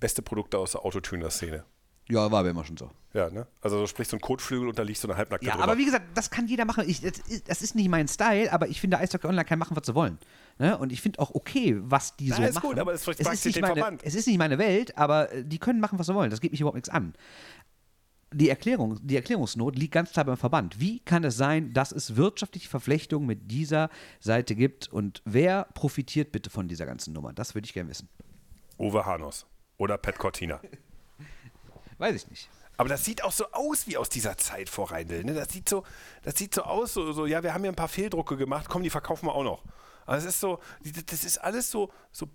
beste Produkte aus der Autotuner-Szene. Ja, war aber immer schon so. Ja, ne? Also so sprich so ein Kotflügel und da liegt so eine Halbnackte Ja, drüber. aber wie gesagt, das kann jeder machen. Ich, das, ist, das ist nicht mein Style, aber ich finde, Eishockey Online kann machen, was sie wollen. Ne? Und ich finde auch okay, was die Ja, so ist machen. gut, aber es, sich ist nicht meine, Verband. es ist nicht meine Welt, aber äh, die können machen, was sie wollen. Das geht mich überhaupt nichts an. Die, Erklärung, die Erklärungsnot liegt ganz klar beim Verband. Wie kann es sein, dass es wirtschaftliche Verflechtungen mit dieser Seite gibt und wer profitiert bitte von dieser ganzen Nummer? Das würde ich gerne wissen. Uwe Hanos oder Pat Cortina. Weiß ich nicht. Aber das sieht auch so aus wie aus dieser Zeit vor Reindl. Ne? Das, sieht so, das sieht so aus, so, so, ja, wir haben ja ein paar Fehldrucke gemacht, komm, die verkaufen wir auch noch. Also es ist so, das ist alles so, so,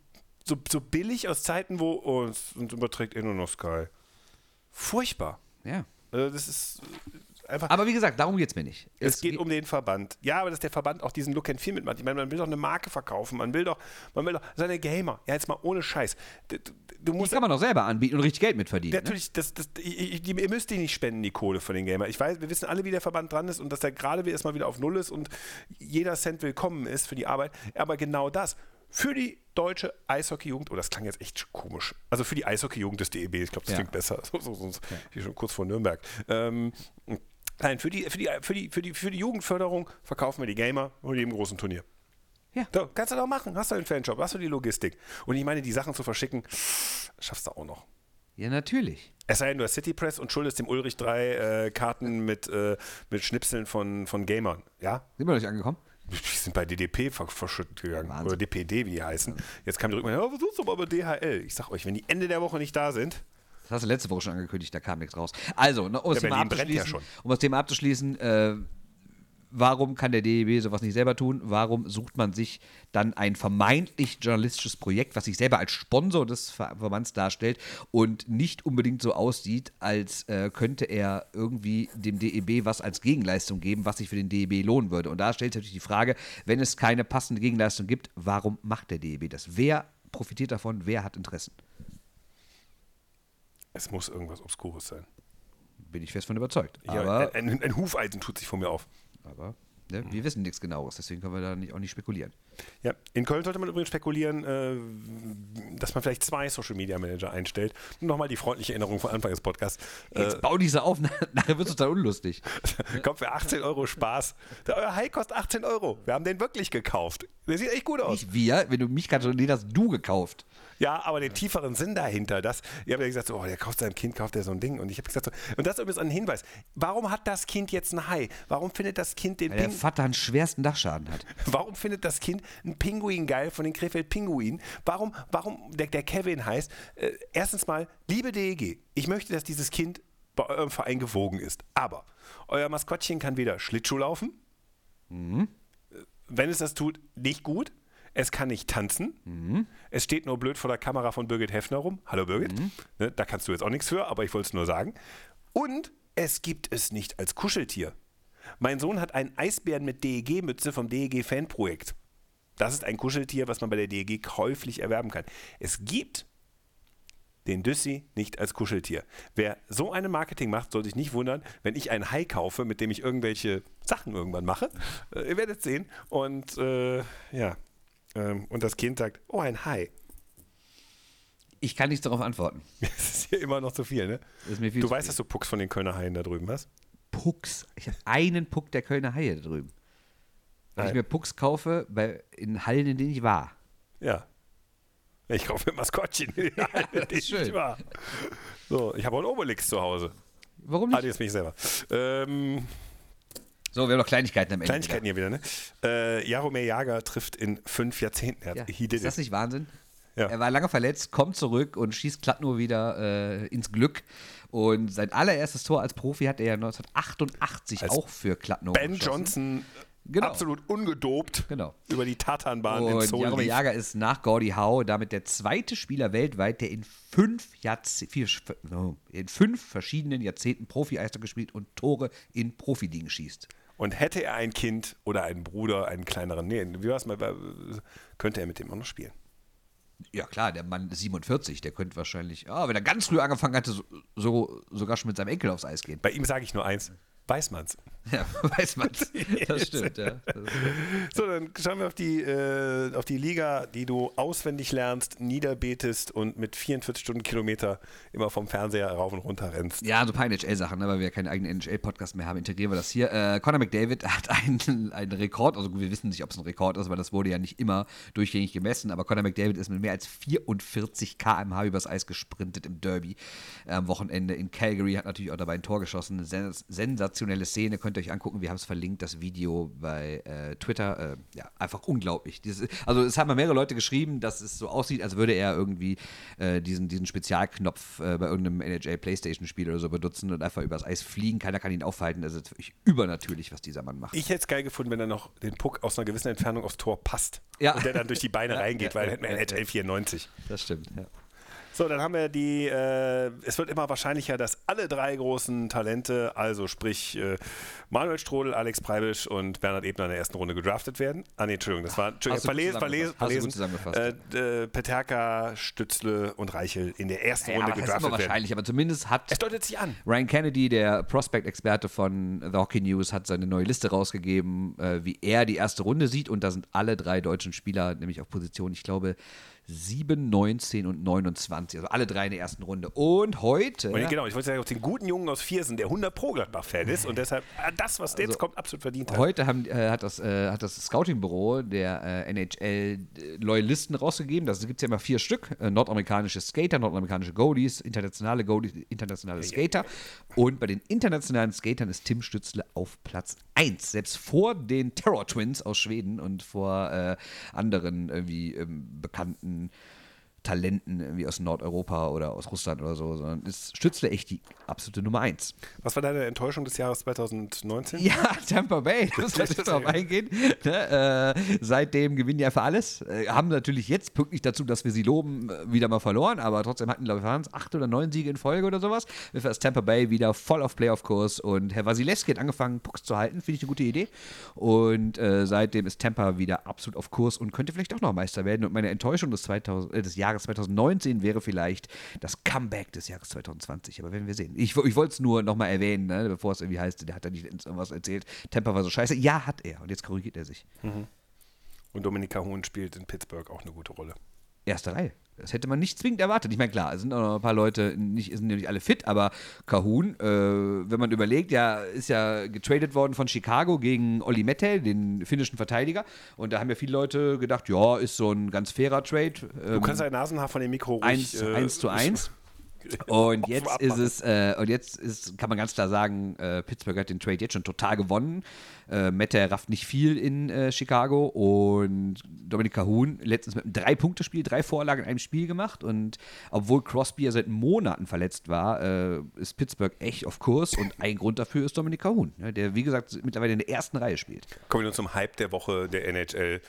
so, so billig aus Zeiten, wo oh, es uns überträgt eh nur noch Sky. Furchtbar. Ja. Also das ist einfach. Aber wie gesagt, darum geht es mir nicht. Es geht um den Verband. Ja, aber dass der Verband auch diesen Look and Feel mitmacht. Ich meine, man will doch eine Marke verkaufen. Man will doch, man will doch seine Gamer. Ja, jetzt mal ohne Scheiß. Du, du, du Die musst kann man doch selber anbieten und richtig Geld mit verdienen. Ne? Natürlich, das, das, ich, ich, die- ihr müsst die nicht spenden, die Kohle von den Gamer. Ich weiß, wir wissen alle, wie der Verband dran ist und dass der gerade erstmal wieder auf Null ist und jeder Cent willkommen ist für die Arbeit. Aber genau das, für die deutsche Eishockey-Jugend, oh, das klang jetzt echt komisch. Also für die Eishockey-Jugend des DEB, ich glaube, das Ja. klingt besser. So, so, sonst hier schon kurz vor Nürnberg. Ähm, nein, für die, für, die, für, die, für, die, für die Jugendförderung verkaufen wir die Gamer und jedem großen Turnier. Ja. So, kannst du doch machen. Hast du einen Fanshop, hast du die Logistik. Und ich meine, die Sachen zu verschicken, schaffst du auch noch. Ja, natürlich. Es sei denn, du hast City Press und schuldest dem Ulrich drei äh, Karten mit, äh, mit Schnipseln von, von Gamern. Ja? Sind wir noch nicht angekommen? Die sind bei DDP ver verschüttet gegangen. Wahnsinn. Oder DPD, wie die heißen. Jetzt kam die Rückmeldung, ja, versuch's doch mal bei DHL. Ich sag euch, wenn die Ende der Woche nicht da sind, Das hast du letzte Woche schon angekündigt, da kam nichts raus. Also, ne, um das, Ja, Thema ja abzuschließen, schon. um das Thema abzuschließen, äh, warum kann der DEB sowas nicht selber tun? Warum sucht man sich dann ein vermeintlich journalistisches Projekt, was sich selber als Sponsor des Ver- Verbands darstellt und nicht unbedingt so aussieht, als äh, könnte er irgendwie dem DEB was als Gegenleistung geben, was sich für den DEB lohnen würde? Und da stellt sich natürlich die Frage, wenn es keine passende Gegenleistung gibt, warum macht der DEB das? Wer profitiert davon? Wer hat Interessen? Es muss irgendwas Obskures sein. Bin ich fest von überzeugt. Ja, Aber ein, ein, ein Hufeisen tut sich vor mir auf. Aber ne, wir wissen nichts Genaues, deswegen können wir da nicht, auch nicht spekulieren. Ja, in Köln sollte man übrigens spekulieren, äh, dass man vielleicht zwei Social Media Manager einstellt. Nochmal die freundliche Erinnerung von Anfang des Podcasts. Jetzt bau diese auf, nachher wird es total unlustig. Kommt für 18 Euro Spaß. Der, euer Hai kostet 18 Euro. Wir haben den wirklich gekauft. Der sieht echt gut aus. Nicht wir, wenn du mich kannst, den hast du gekauft. Ja, aber den tieferen Sinn dahinter, das, ihr habt ja gesagt, so, oh, der kauft seinem Kind, kauft er so ein Ding. Und ich habe gesagt, so, und das ist übrigens ein Hinweis. Warum hat das Kind jetzt ein Hai? Warum findet das Kind den Weil der Ping Vater einen schwersten Dachschaden hat. Warum findet das Kind einen Pinguin geil von den Krefeld Pinguinen? Warum, warum der, der Kevin heißt? Äh, erstens mal, liebe DEG, ich möchte, dass dieses Kind bei eurem Verein gewogen ist. Aber euer Maskottchen kann weder Schlittschuh laufen, äh, wenn es das tut, nicht gut. Es kann nicht tanzen. Es steht nur blöd vor der Kamera von Birgit Heffner rum. Hallo Birgit. Ne, da kannst du jetzt auch nichts für, aber ich wollte es nur sagen. Und es gibt es nicht als Kuscheltier. Mein Sohn hat einen Eisbären mit DEG-Mütze vom DEG-Fanprojekt. Das ist ein Kuscheltier, was man bei der DEG käuflich erwerben kann. Es gibt den Düssi nicht als Kuscheltier. Wer so eine Marketing macht, soll sich nicht wundern, wenn ich ein Hai kaufe, mit dem ich irgendwelche Sachen irgendwann mache. Äh, ihr werdet sehen. Und äh, ja, ähm, und das Kind sagt, oh, ein Hai. Ich kann nichts darauf antworten. Das ist hier immer noch zu viel, ne? Viel Du weißt, viel. dass du Pucks von den Kölner Haien da drüben hast? Pucks. Ich habe einen Puck der Kölner Haie da drüben. Weil ich Nein. mir Pucks kaufe bei, in Hallen, in denen ich war. Ja. Ich kaufe mir Maskottchen. Ja, das ist schön. So, ich habe auch einen Obelix zu Hause. Warum Ah, nicht? die ist mich selber. Ähm, So, wir haben noch Kleinigkeiten am Ende. Kleinigkeiten hier wieder, ne? Äh, Jaromir Jager trifft in fünf Jahrzehnten. Ja. Ist das nicht Wahnsinn? Ja. Er war lange verletzt, kommt zurück und schießt glatt nur wieder äh, ins Glück. Und sein allererstes Tor als Profi hat er ja 1988 Als auch für Klattno Ben geschossen. Johnson Genau. absolut ungedopt Genau. über die Tatanbahn in Und Seoul Jaromir. Jager ist nach Gordie Howe damit der zweite Spieler weltweit, der in fünf, Jahrze vier, in fünf verschiedenen Jahrzehnten Profi-Eishockey gespielt und Tore in Profiligen schießt. Und hätte er ein Kind oder einen Bruder, einen kleineren, nee, wie war's mal, könnte er mit dem auch noch spielen. Ja klar, der Mann ist 47, der könnte wahrscheinlich, ah, wenn er ganz früh angefangen hatte, so, so, sogar schon mit seinem Enkel aufs Eis gehen. Bei ihm sage ich nur eins, weiß man's. Ja, weiß man. Das stimmt, ja. Das So, dann schauen wir auf die, äh, auf die Liga, die du auswendig lernst, niederbetest und mit 44 Stundenkilometer immer vom Fernseher rauf und runter rennst. Ja, so ein paar NHL-Sachen, ne, weil wir ja keinen eigenen NHL-Podcast mehr haben, integrieren wir das hier. Äh, Conor McDavid hat einen, einen Rekord, also wir wissen nicht, ob es ein Rekord ist, weil das wurde ja nicht immer durchgängig gemessen, aber Conor McDavid ist mit mehr als 44 km/h übers Eis gesprintet im Derby am Wochenende in Calgary, hat natürlich auch dabei ein Tor geschossen. Sens sensationelle Szene, könnt ihr euch angucken, wir haben es verlinkt, das Video bei äh, Twitter. Äh, ja, einfach unglaublich. Dieses, also es haben mehrere Leute geschrieben, dass es so aussieht, als würde er irgendwie äh, diesen, diesen Spezialknopf äh, bei irgendeinem NHL Playstation Spiel oder so benutzen und einfach übers Eis fliegen. Keiner kann ihn aufhalten. Das ist wirklich übernatürlich, was dieser Mann macht. Ich hätte es geil gefunden, wenn er noch den Puck aus einer gewissen Entfernung aufs Tor passt. Ja. Und der dann durch die Beine Ja, reingeht, ja, weil ja, hätten wir ja, NHL 94. das stimmt, ja. So, dann haben wir die, äh, es wird immer wahrscheinlicher, dass alle drei großen Talente, also sprich äh, Manuel Strodel, Alex Preibisch und Bernhard Ebner in der ersten Runde gedraftet werden. Ah nee, Entschuldigung, das war Entschuldigung, verlesen, verlesen, verlesen. zusammengefasst. Äh, Peterka, Stützle und Reichel in der ersten Ja, Runde aber das ist immer gedraftet werden. wahrscheinlich, aber zumindest hat Es deutet sich an. Ryan Kennedy, der Prospect-Experte von The Hockey News, hat seine neue Liste rausgegeben, äh, wie er die erste Runde sieht. Und da sind alle drei deutschen Spieler nämlich auf Position, ich glaube, 7, 19 und 29. Also alle drei in der ersten Runde. Und heute. Und genau, ich wollte sagen, auf den guten Jungen aus Viersen, der 100 Pro Gladbach-Fan ist und deshalb äh, das, was jetzt kommt, absolut verdient hat. Heute haben, äh, hat das, äh, hat das Scouting-Büro der äh, NHL äh, rausgegeben. Da gibt es ja immer vier Stück. Äh, nordamerikanische Skater, nordamerikanische Goalies, internationale Goalies, internationale Skater. Und bei den internationalen Skatern ist Tim Stützle auf Platz 1. Selbst vor den Terror Twins aus Schweden und vor äh, anderen irgendwie ähm, bekannten and Talenten irgendwie aus Nordeuropa oder aus Russland oder so, sondern ist Stützle echt die absolute Nummer 1. Was war deine Enttäuschung des Jahres 2019? Ja, Tampa Bay, muss man jetzt drauf eingehen. Ne, äh, seitdem gewinnen die einfach alles. Äh, haben natürlich jetzt pünktlich dazu, dass wir sie loben, äh, wieder mal verloren, aber trotzdem hatten, glaube ich, waren es acht oder neun Siege in Folge oder sowas. Dafür ist Tampa Bay wieder voll auf Playoff-Kurs und Herr Wasilewski hat angefangen, Pucks zu halten, finde ich eine gute Idee. Und äh, seitdem ist Tampa wieder absolut auf Kurs und könnte vielleicht auch noch Meister werden. Und meine Enttäuschung des, 2000, äh, des Jahres 2019 wäre vielleicht das Comeback des Jahres 2020. Aber werden wir sehen. Ich, ich wollte es nur nochmal erwähnen, ne, bevor es irgendwie heißt, der hat da nicht irgendwas erzählt. Tampa war so scheiße. Ja, hat er. Und jetzt korrigiert er sich. Und Dominika Hohn spielt in Pittsburgh auch eine gute Rolle. Erste Reihe. Das hätte man nicht zwingend erwartet. Ich meine, klar, es sind auch noch ein paar Leute, nicht, sind nicht alle fit, aber Kahun, äh, wenn man überlegt, ja, ist ja getradet worden von Chicago gegen Olli Mette, den finnischen Verteidiger. Und da haben ja viele Leute gedacht, ja, ist so ein ganz fairer Trade. Du Ähm, kannst dein Nasenhaar von dem Mikro ruhig... eins, äh, eins zu eins. Und jetzt ist es, äh, und jetzt ist, kann man ganz klar sagen, äh, Pittsburgh hat den Trade jetzt schon total gewonnen. Äh, Mette rafft nicht viel in äh, Chicago und Dominik Kahun letztens mit einem Drei-Punkte-Spiel, drei Vorlagen in einem Spiel gemacht. Und obwohl Crosby ja seit Monaten verletzt war, äh, ist Pittsburgh echt auf Kurs und ein Grund dafür ist Dominik Kahun, ne, der wie gesagt mittlerweile in der ersten Reihe spielt. Kommen wir nun zum Hype der Woche der NHL.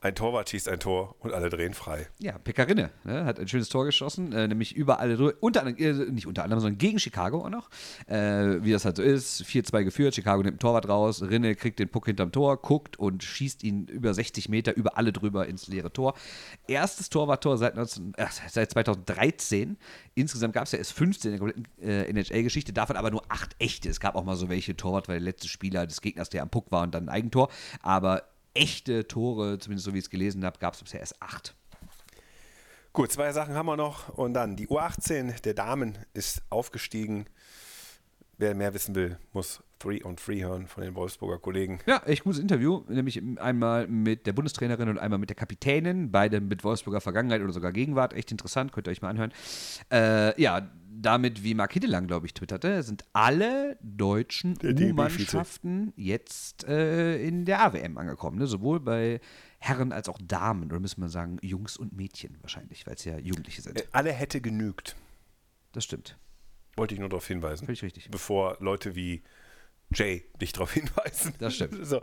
Ein Torwart schießt ein Tor und alle drehen frei. Ja, Pekarinne ne, hat ein schönes Tor geschossen, äh, nämlich über alle drüber, unter anderem, äh, nicht unter anderem, sondern gegen Chicago auch noch. Äh, wie das halt so ist, 4-2 geführt, Chicago nimmt ein Torwart raus, Rinne kriegt den Puck hinterm Tor, guckt und schießt ihn über 60 Meter über alle drüber ins leere Tor. Erstes Torwarttor seit, 19, äh, seit 2013. Insgesamt gab es ja erst 15 in der kompletten äh, NHL-Geschichte, davon aber nur acht echte. Es gab auch mal so welche Torwart, weil der letzte Spieler des Gegners, der am Puck war und dann ein Eigentor. Aber echte Tore, zumindest so wie ich es gelesen habe, gab es bisher erst acht. Gut, zwei Sachen haben wir noch. Und dann die U18 der Damen ist aufgestiegen. Wer mehr wissen will, muss Three on Three hören von den Wolfsburger Kollegen. Ja, echt gutes Interview, nämlich einmal mit der Bundestrainerin und einmal mit der Kapitänin, beide mit Wolfsburger Vergangenheit oder sogar Gegenwart. Echt interessant, könnt ihr euch mal anhören. Äh, ja, damit, wie Mark Hiddelang, glaube ich, twitterte, sind alle deutschen. U-Mannschaften jetzt äh, in der AWM angekommen. Ne? Sowohl bei Herren als auch Damen, oder müssen wir sagen, Jungs und Mädchen wahrscheinlich, weil es ja Jugendliche sind. Äh, Alle hätte genügt. Das stimmt. Wollte ich nur darauf hinweisen. Völlig richtig. Bevor Leute wie Jay dich darauf hinweisen. Das stimmt. So.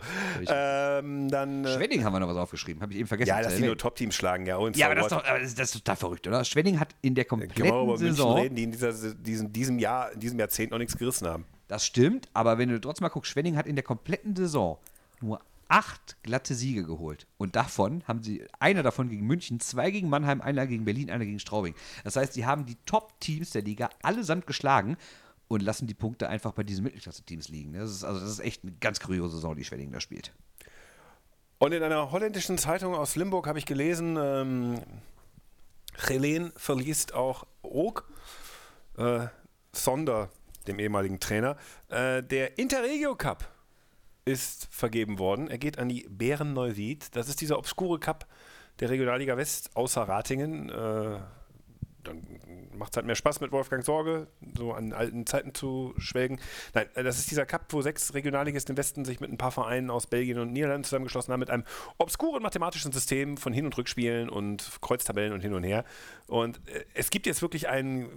Ähm, dann. äh, Schwenning haben wir noch was aufgeschrieben, habe ich eben vergessen. Ja, dass die nur. Top-Teams schlagen, ja. Und ja, so aber das, doch, aber das ist- total verrückt, oder? Schwenning hat in der Können wir kompletten über München Saison reden, die in dieser, diesem, diesem Jahr, in diesem Jahrzehnt noch nichts gerissen haben. Das stimmt, aber wenn du trotzdem mal guckst, Schwenning hat in der kompletten Saison nur acht glatte Siege geholt. Und davon haben sie, einer davon gegen München, zwei gegen Mannheim, einer gegen Berlin, einer gegen Straubing. Das heißt, sie haben die Top-Teams der Liga allesamt geschlagen und lassen die Punkte einfach bei diesen Mittelklasse-Teams liegen. Das ist, also, das ist echt eine ganz kuriose Saison, die Schwenning da spielt. Und in einer holländischen Zeitung aus Limburg habe ich gelesen, ähm, Helene verliest auch Oak, äh, Sonder, dem ehemaligen Trainer. Äh, der Interregio Cup ist vergeben worden. Er geht an die Bären Neuwied. Das ist dieser obskure Cup der Regionalliga West außer Ratingen. Äh, dann macht es halt mehr Spaß mit Wolfgang Sorge, so an alten Zeiten zu schwelgen. Nein, äh, das ist dieser Cup, wo sechs Regionalligisten im Westen sich mit ein paar Vereinen aus Belgien und Niederlanden zusammengeschlossen haben, mit einem obskuren mathematischen System von Hin- und Rückspielen und Kreuztabellen und hin und her. Und äh, es gibt jetzt wirklich einen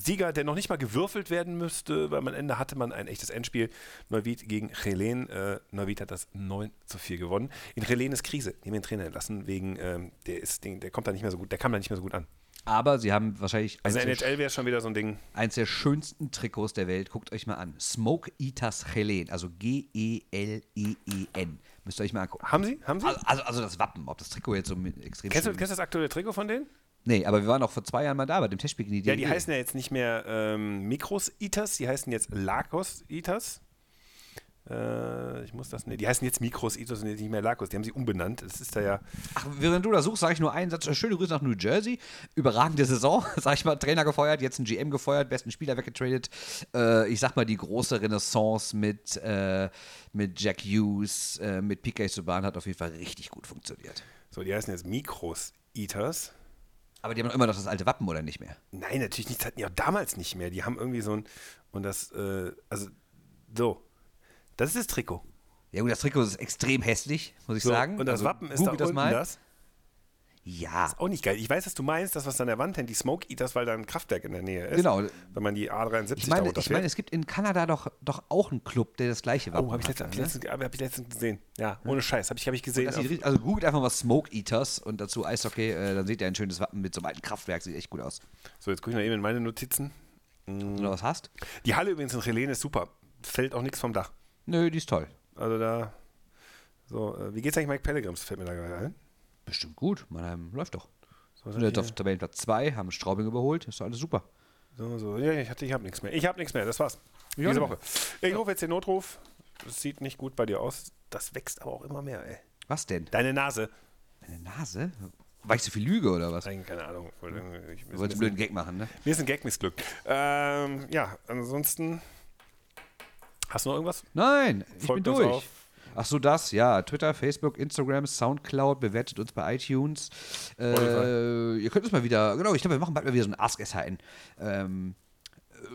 Sieger, der noch nicht mal gewürfelt werden müsste, weil am Ende hatte man ein echtes Endspiel. Neuwied gegen Helene. Äh, Neuwied hat das 9 zu 4 gewonnen. In Helene ist Krise. Die haben den Trainer entlassen, wegen, ähm, der, ist, der kommt da nicht mehr so gut, der kam da nicht mehr so gut an. Aber sie haben wahrscheinlich Also NHL wäre schon wieder so ein Ding. eins der schönsten Trikots der Welt. Guckt euch mal an. Smoke Eaters Helen, also G-E-L-E-E-N. Müsst ihr euch mal angucken. Haben Sie? Haben Sie? Also, also, also das Wappen, ob das Trikot jetzt so extrem kennst, du, kennst du das aktuelle Trikot von denen? Nee, aber wir waren auch vor zwei Jahren mal da bei dem Testspiel gegen die Ja, die heißen ja jetzt nicht mehr ähm, Mikros Eaters, die heißen jetzt Lagos Eaters. Äh, ich muss das, ne, die heißen jetzt Mikros Eaters und jetzt nicht mehr Lagos. Die haben sie umbenannt. Das ist da ja. Ach, während du da suchst, sage ich nur einen Satz. Äh, Schöne Grüße nach New Jersey. Überragende Saison. Sag ich mal, Trainer gefeuert, jetzt ein GM gefeuert, besten Spieler weggetradet. Äh, ich sag mal, die große Renaissance mit, äh, mit Jack Hughes, äh, mit PK Subban hat auf jeden Fall richtig gut funktioniert. So, die heißen jetzt Mikros Eaters. Aber die haben doch immer noch das alte Wappen, oder nicht mehr? Nein, natürlich nicht. Das hatten die auch damals nicht mehr. Die haben irgendwie so ein. Und das, äh, also, so. Das ist das Trikot. Ja gut, das Trikot ist extrem hässlich, muss ich So, sagen. Und das Also, Wappen ist da googelt unten das mal. das. Ja, Auch nicht geil. Ich weiß, dass du meinst, das, was an der Wand hängt, die Smoke Eaters, weil da ein Kraftwerk in der Nähe ist. Genau. Wenn man die A73 ich da meine, ich meine, es gibt in Kanada doch, doch auch einen Club, der das gleiche Wappen Oh, habe ich, hat. letztens, ne? letztens, hab ich letztens gesehen. Ja, ohne Scheiß. Habe ich, hab ich gesehen. Das sieht also googelt einfach mal Smoke Eaters und dazu Eishockey, äh, dann seht ihr ein schönes Wappen mit so einem alten Kraftwerk, sieht echt gut aus. so, jetzt gucke ich mal eben in meine Notizen. Wenn du was hast? Die Halle übrigens in Relais ist super. Fällt auch nichts vom Dach. Nö, die ist toll. Also da. So, äh, wie geht's eigentlich Mike Pellegrims? Fällt mir da gerade ein. Bestimmt gut. Mannheim läuft doch. So, Sind jetzt auf Tabellenplatz 2, haben Straubing überholt, ist doch alles super. so, so. Ja, ich, hatte- ich habe nichts mehr. Ich habe nichts mehr. Das war's. Ja, Diese. Woche. Ich rufe jetzt den Notruf. Das sieht nicht gut bei dir aus. Das wächst aber auch immer mehr, ey. Was denn? Deine Nase. Deine Nase? Weil ich so viel lüge oder was? Eigentlich keine Ahnung. Ich, wolltest einen blöden Gag machen, ne? mir ist ein Gag missglückt. Ähm, ja, ansonsten. Hast du noch irgendwas? Nein, ich Folgt bin durch. auf. Ach so, das, ja. Twitter, Facebook, Instagram, Soundcloud, bewertet uns bei iTunes. Äh, ihr könnt uns mal wieder, genau, ich glaube, wir machen bald mal wieder so ein Ask SHN. Ähm,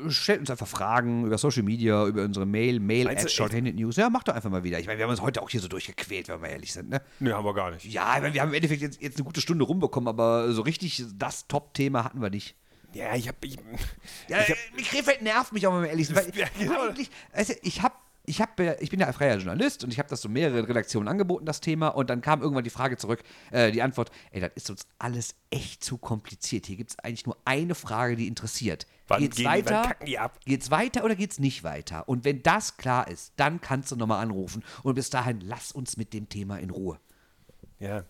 äh, stellt uns einfach Fragen über Social Media, über unsere Mail, mail Meinst at shorthanded news. Ja, macht doch einfach mal wieder. Ich meine, wir haben uns heute auch hier so durchgequält, wenn wir ehrlich sind, ne? Nö, haben wir gar nicht. Ja, ich meine, wir haben im Endeffekt jetzt, jetzt eine gute Stunde rumbekommen, aber so richtig das Top-Thema hatten wir nicht. Ja, ich habe. Ich, Ja, ich hab, äh, Krefeld nervt mich auch, wenn wir ehrlich sind. Weil Ja, genau. eigentlich, also ich habe ich, hab, ja- ich bin ja freier Journalist und ich habe das so mehrere Redaktionen angeboten, das Thema. Und dann kam irgendwann die Frage zurück, äh, die Antwort, ey, das ist uns alles echt zu kompliziert. Hier gibt es eigentlich nur eine Frage, die interessiert. Wann geht's gehen weiter? wann kacken die ab? Geht's weiter oder geht's nicht weiter? Und wenn das klar ist, dann kannst du nochmal anrufen. Und bis dahin, lass uns mit dem Thema in Ruhe. ja.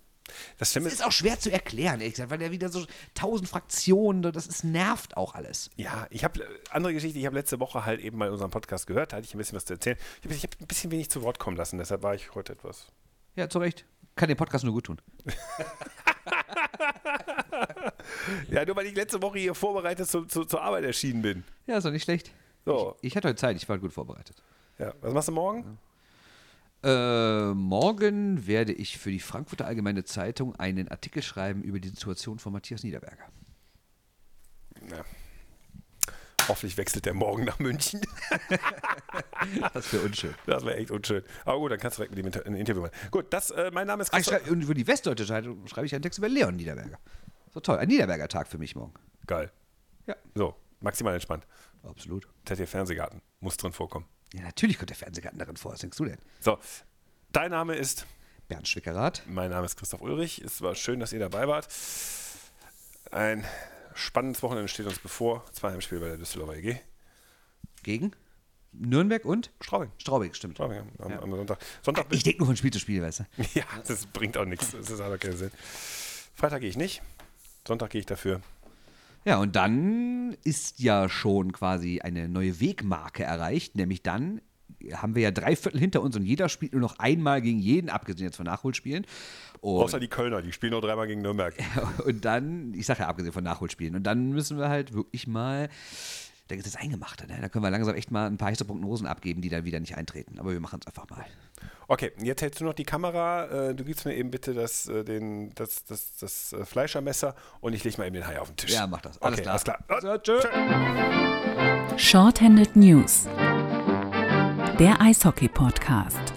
Das Das ist. auch schwer zu erklären, ehrlich gesagt, weil da wieder so tausend Fraktionen, das ist, nervt auch alles. Ja, ich habe andere Geschichte. Ich habe letzte Woche halt eben mal unseren Podcast gehört. Da hatte ich ein bisschen was zu erzählen. Ich habe hab ein bisschen wenig zu Wort kommen lassen. Deshalb war ich heute etwas. Ja, zu Recht. Kann den Podcast nur gut tun. Ja, nur weil ich letzte Woche hier vorbereitet zu, zu, zur Arbeit erschienen bin. Ja, ist doch nicht schlecht. So. Ich, ich hatte heute Zeit, ich war gut vorbereitet. Ja. Was machst du morgen? Äh, morgen werde ich für die Frankfurter Allgemeine Zeitung einen Artikel schreiben über die Situation von Matthias Niederberger. Ja. Hoffentlich wechselt der morgen nach München. Das wäre unschön. Das wäre echt unschön. Aber gut, dann kannst du direkt mit ihm ein Interview machen. Gut, das, äh, mein Name ist ich Christoph. schreibe, und über die Westdeutsche Zeitung schreibe ich einen Text über Leon Niederberger. So toll, ein Niederberger Tag für mich morgen. Geil. Ja, So, maximal entspannt. absolut. ZDF Fernsehgarten. Muss drin vorkommen. Ja, natürlich kommt der Fernsehgarten darin vor. Was denkst du denn? So, dein Name ist. Bernd Schwickerath. Mein Name ist Christoph Ulrich. Es war schön, dass ihr dabei wart. Ein spannendes Wochenende steht uns bevor. Zwei Heimspiele bei der Düsseldorfer EG. Gegen Nürnberg und Straubing. Straubing, stimmt. Straubing am, Ja. am Sonntag. Sonntag Ich denke nur von Spiel zu Spiel, weißt du? Ja, das bringt auch nichts. Das hat auch keinen Sinn. Freitag gehe ich nicht. Sonntag gehe ich dafür. Ja, und dann ist ja schon quasi eine neue Wegmarke erreicht, nämlich dann haben wir ja drei Viertel hinter uns und jeder spielt nur noch einmal gegen jeden, abgesehen jetzt von Nachholspielen. Und, Außer die Kölner, die spielen nur dreimal gegen Nürnberg. und dann, ich sage ja abgesehen von Nachholspielen, und dann müssen wir halt wirklich mal, da gibt es das Eingemachte, ne? da können wir langsam echt mal ein paar heiße Prognosen abgeben, die dann wieder nicht eintreten. Aber wir machen es einfach mal. Okay, jetzt hältst du noch die Kamera. Äh, Du gibst mir eben bitte das, äh, den, das, das, das äh, Fleischermesser und ich lege mal eben den Hai auf den Tisch. Ja, mach das. Alles okay, klar. alles klar. Also, tschö. Shorthanded News. Der Eishockey-Podcast.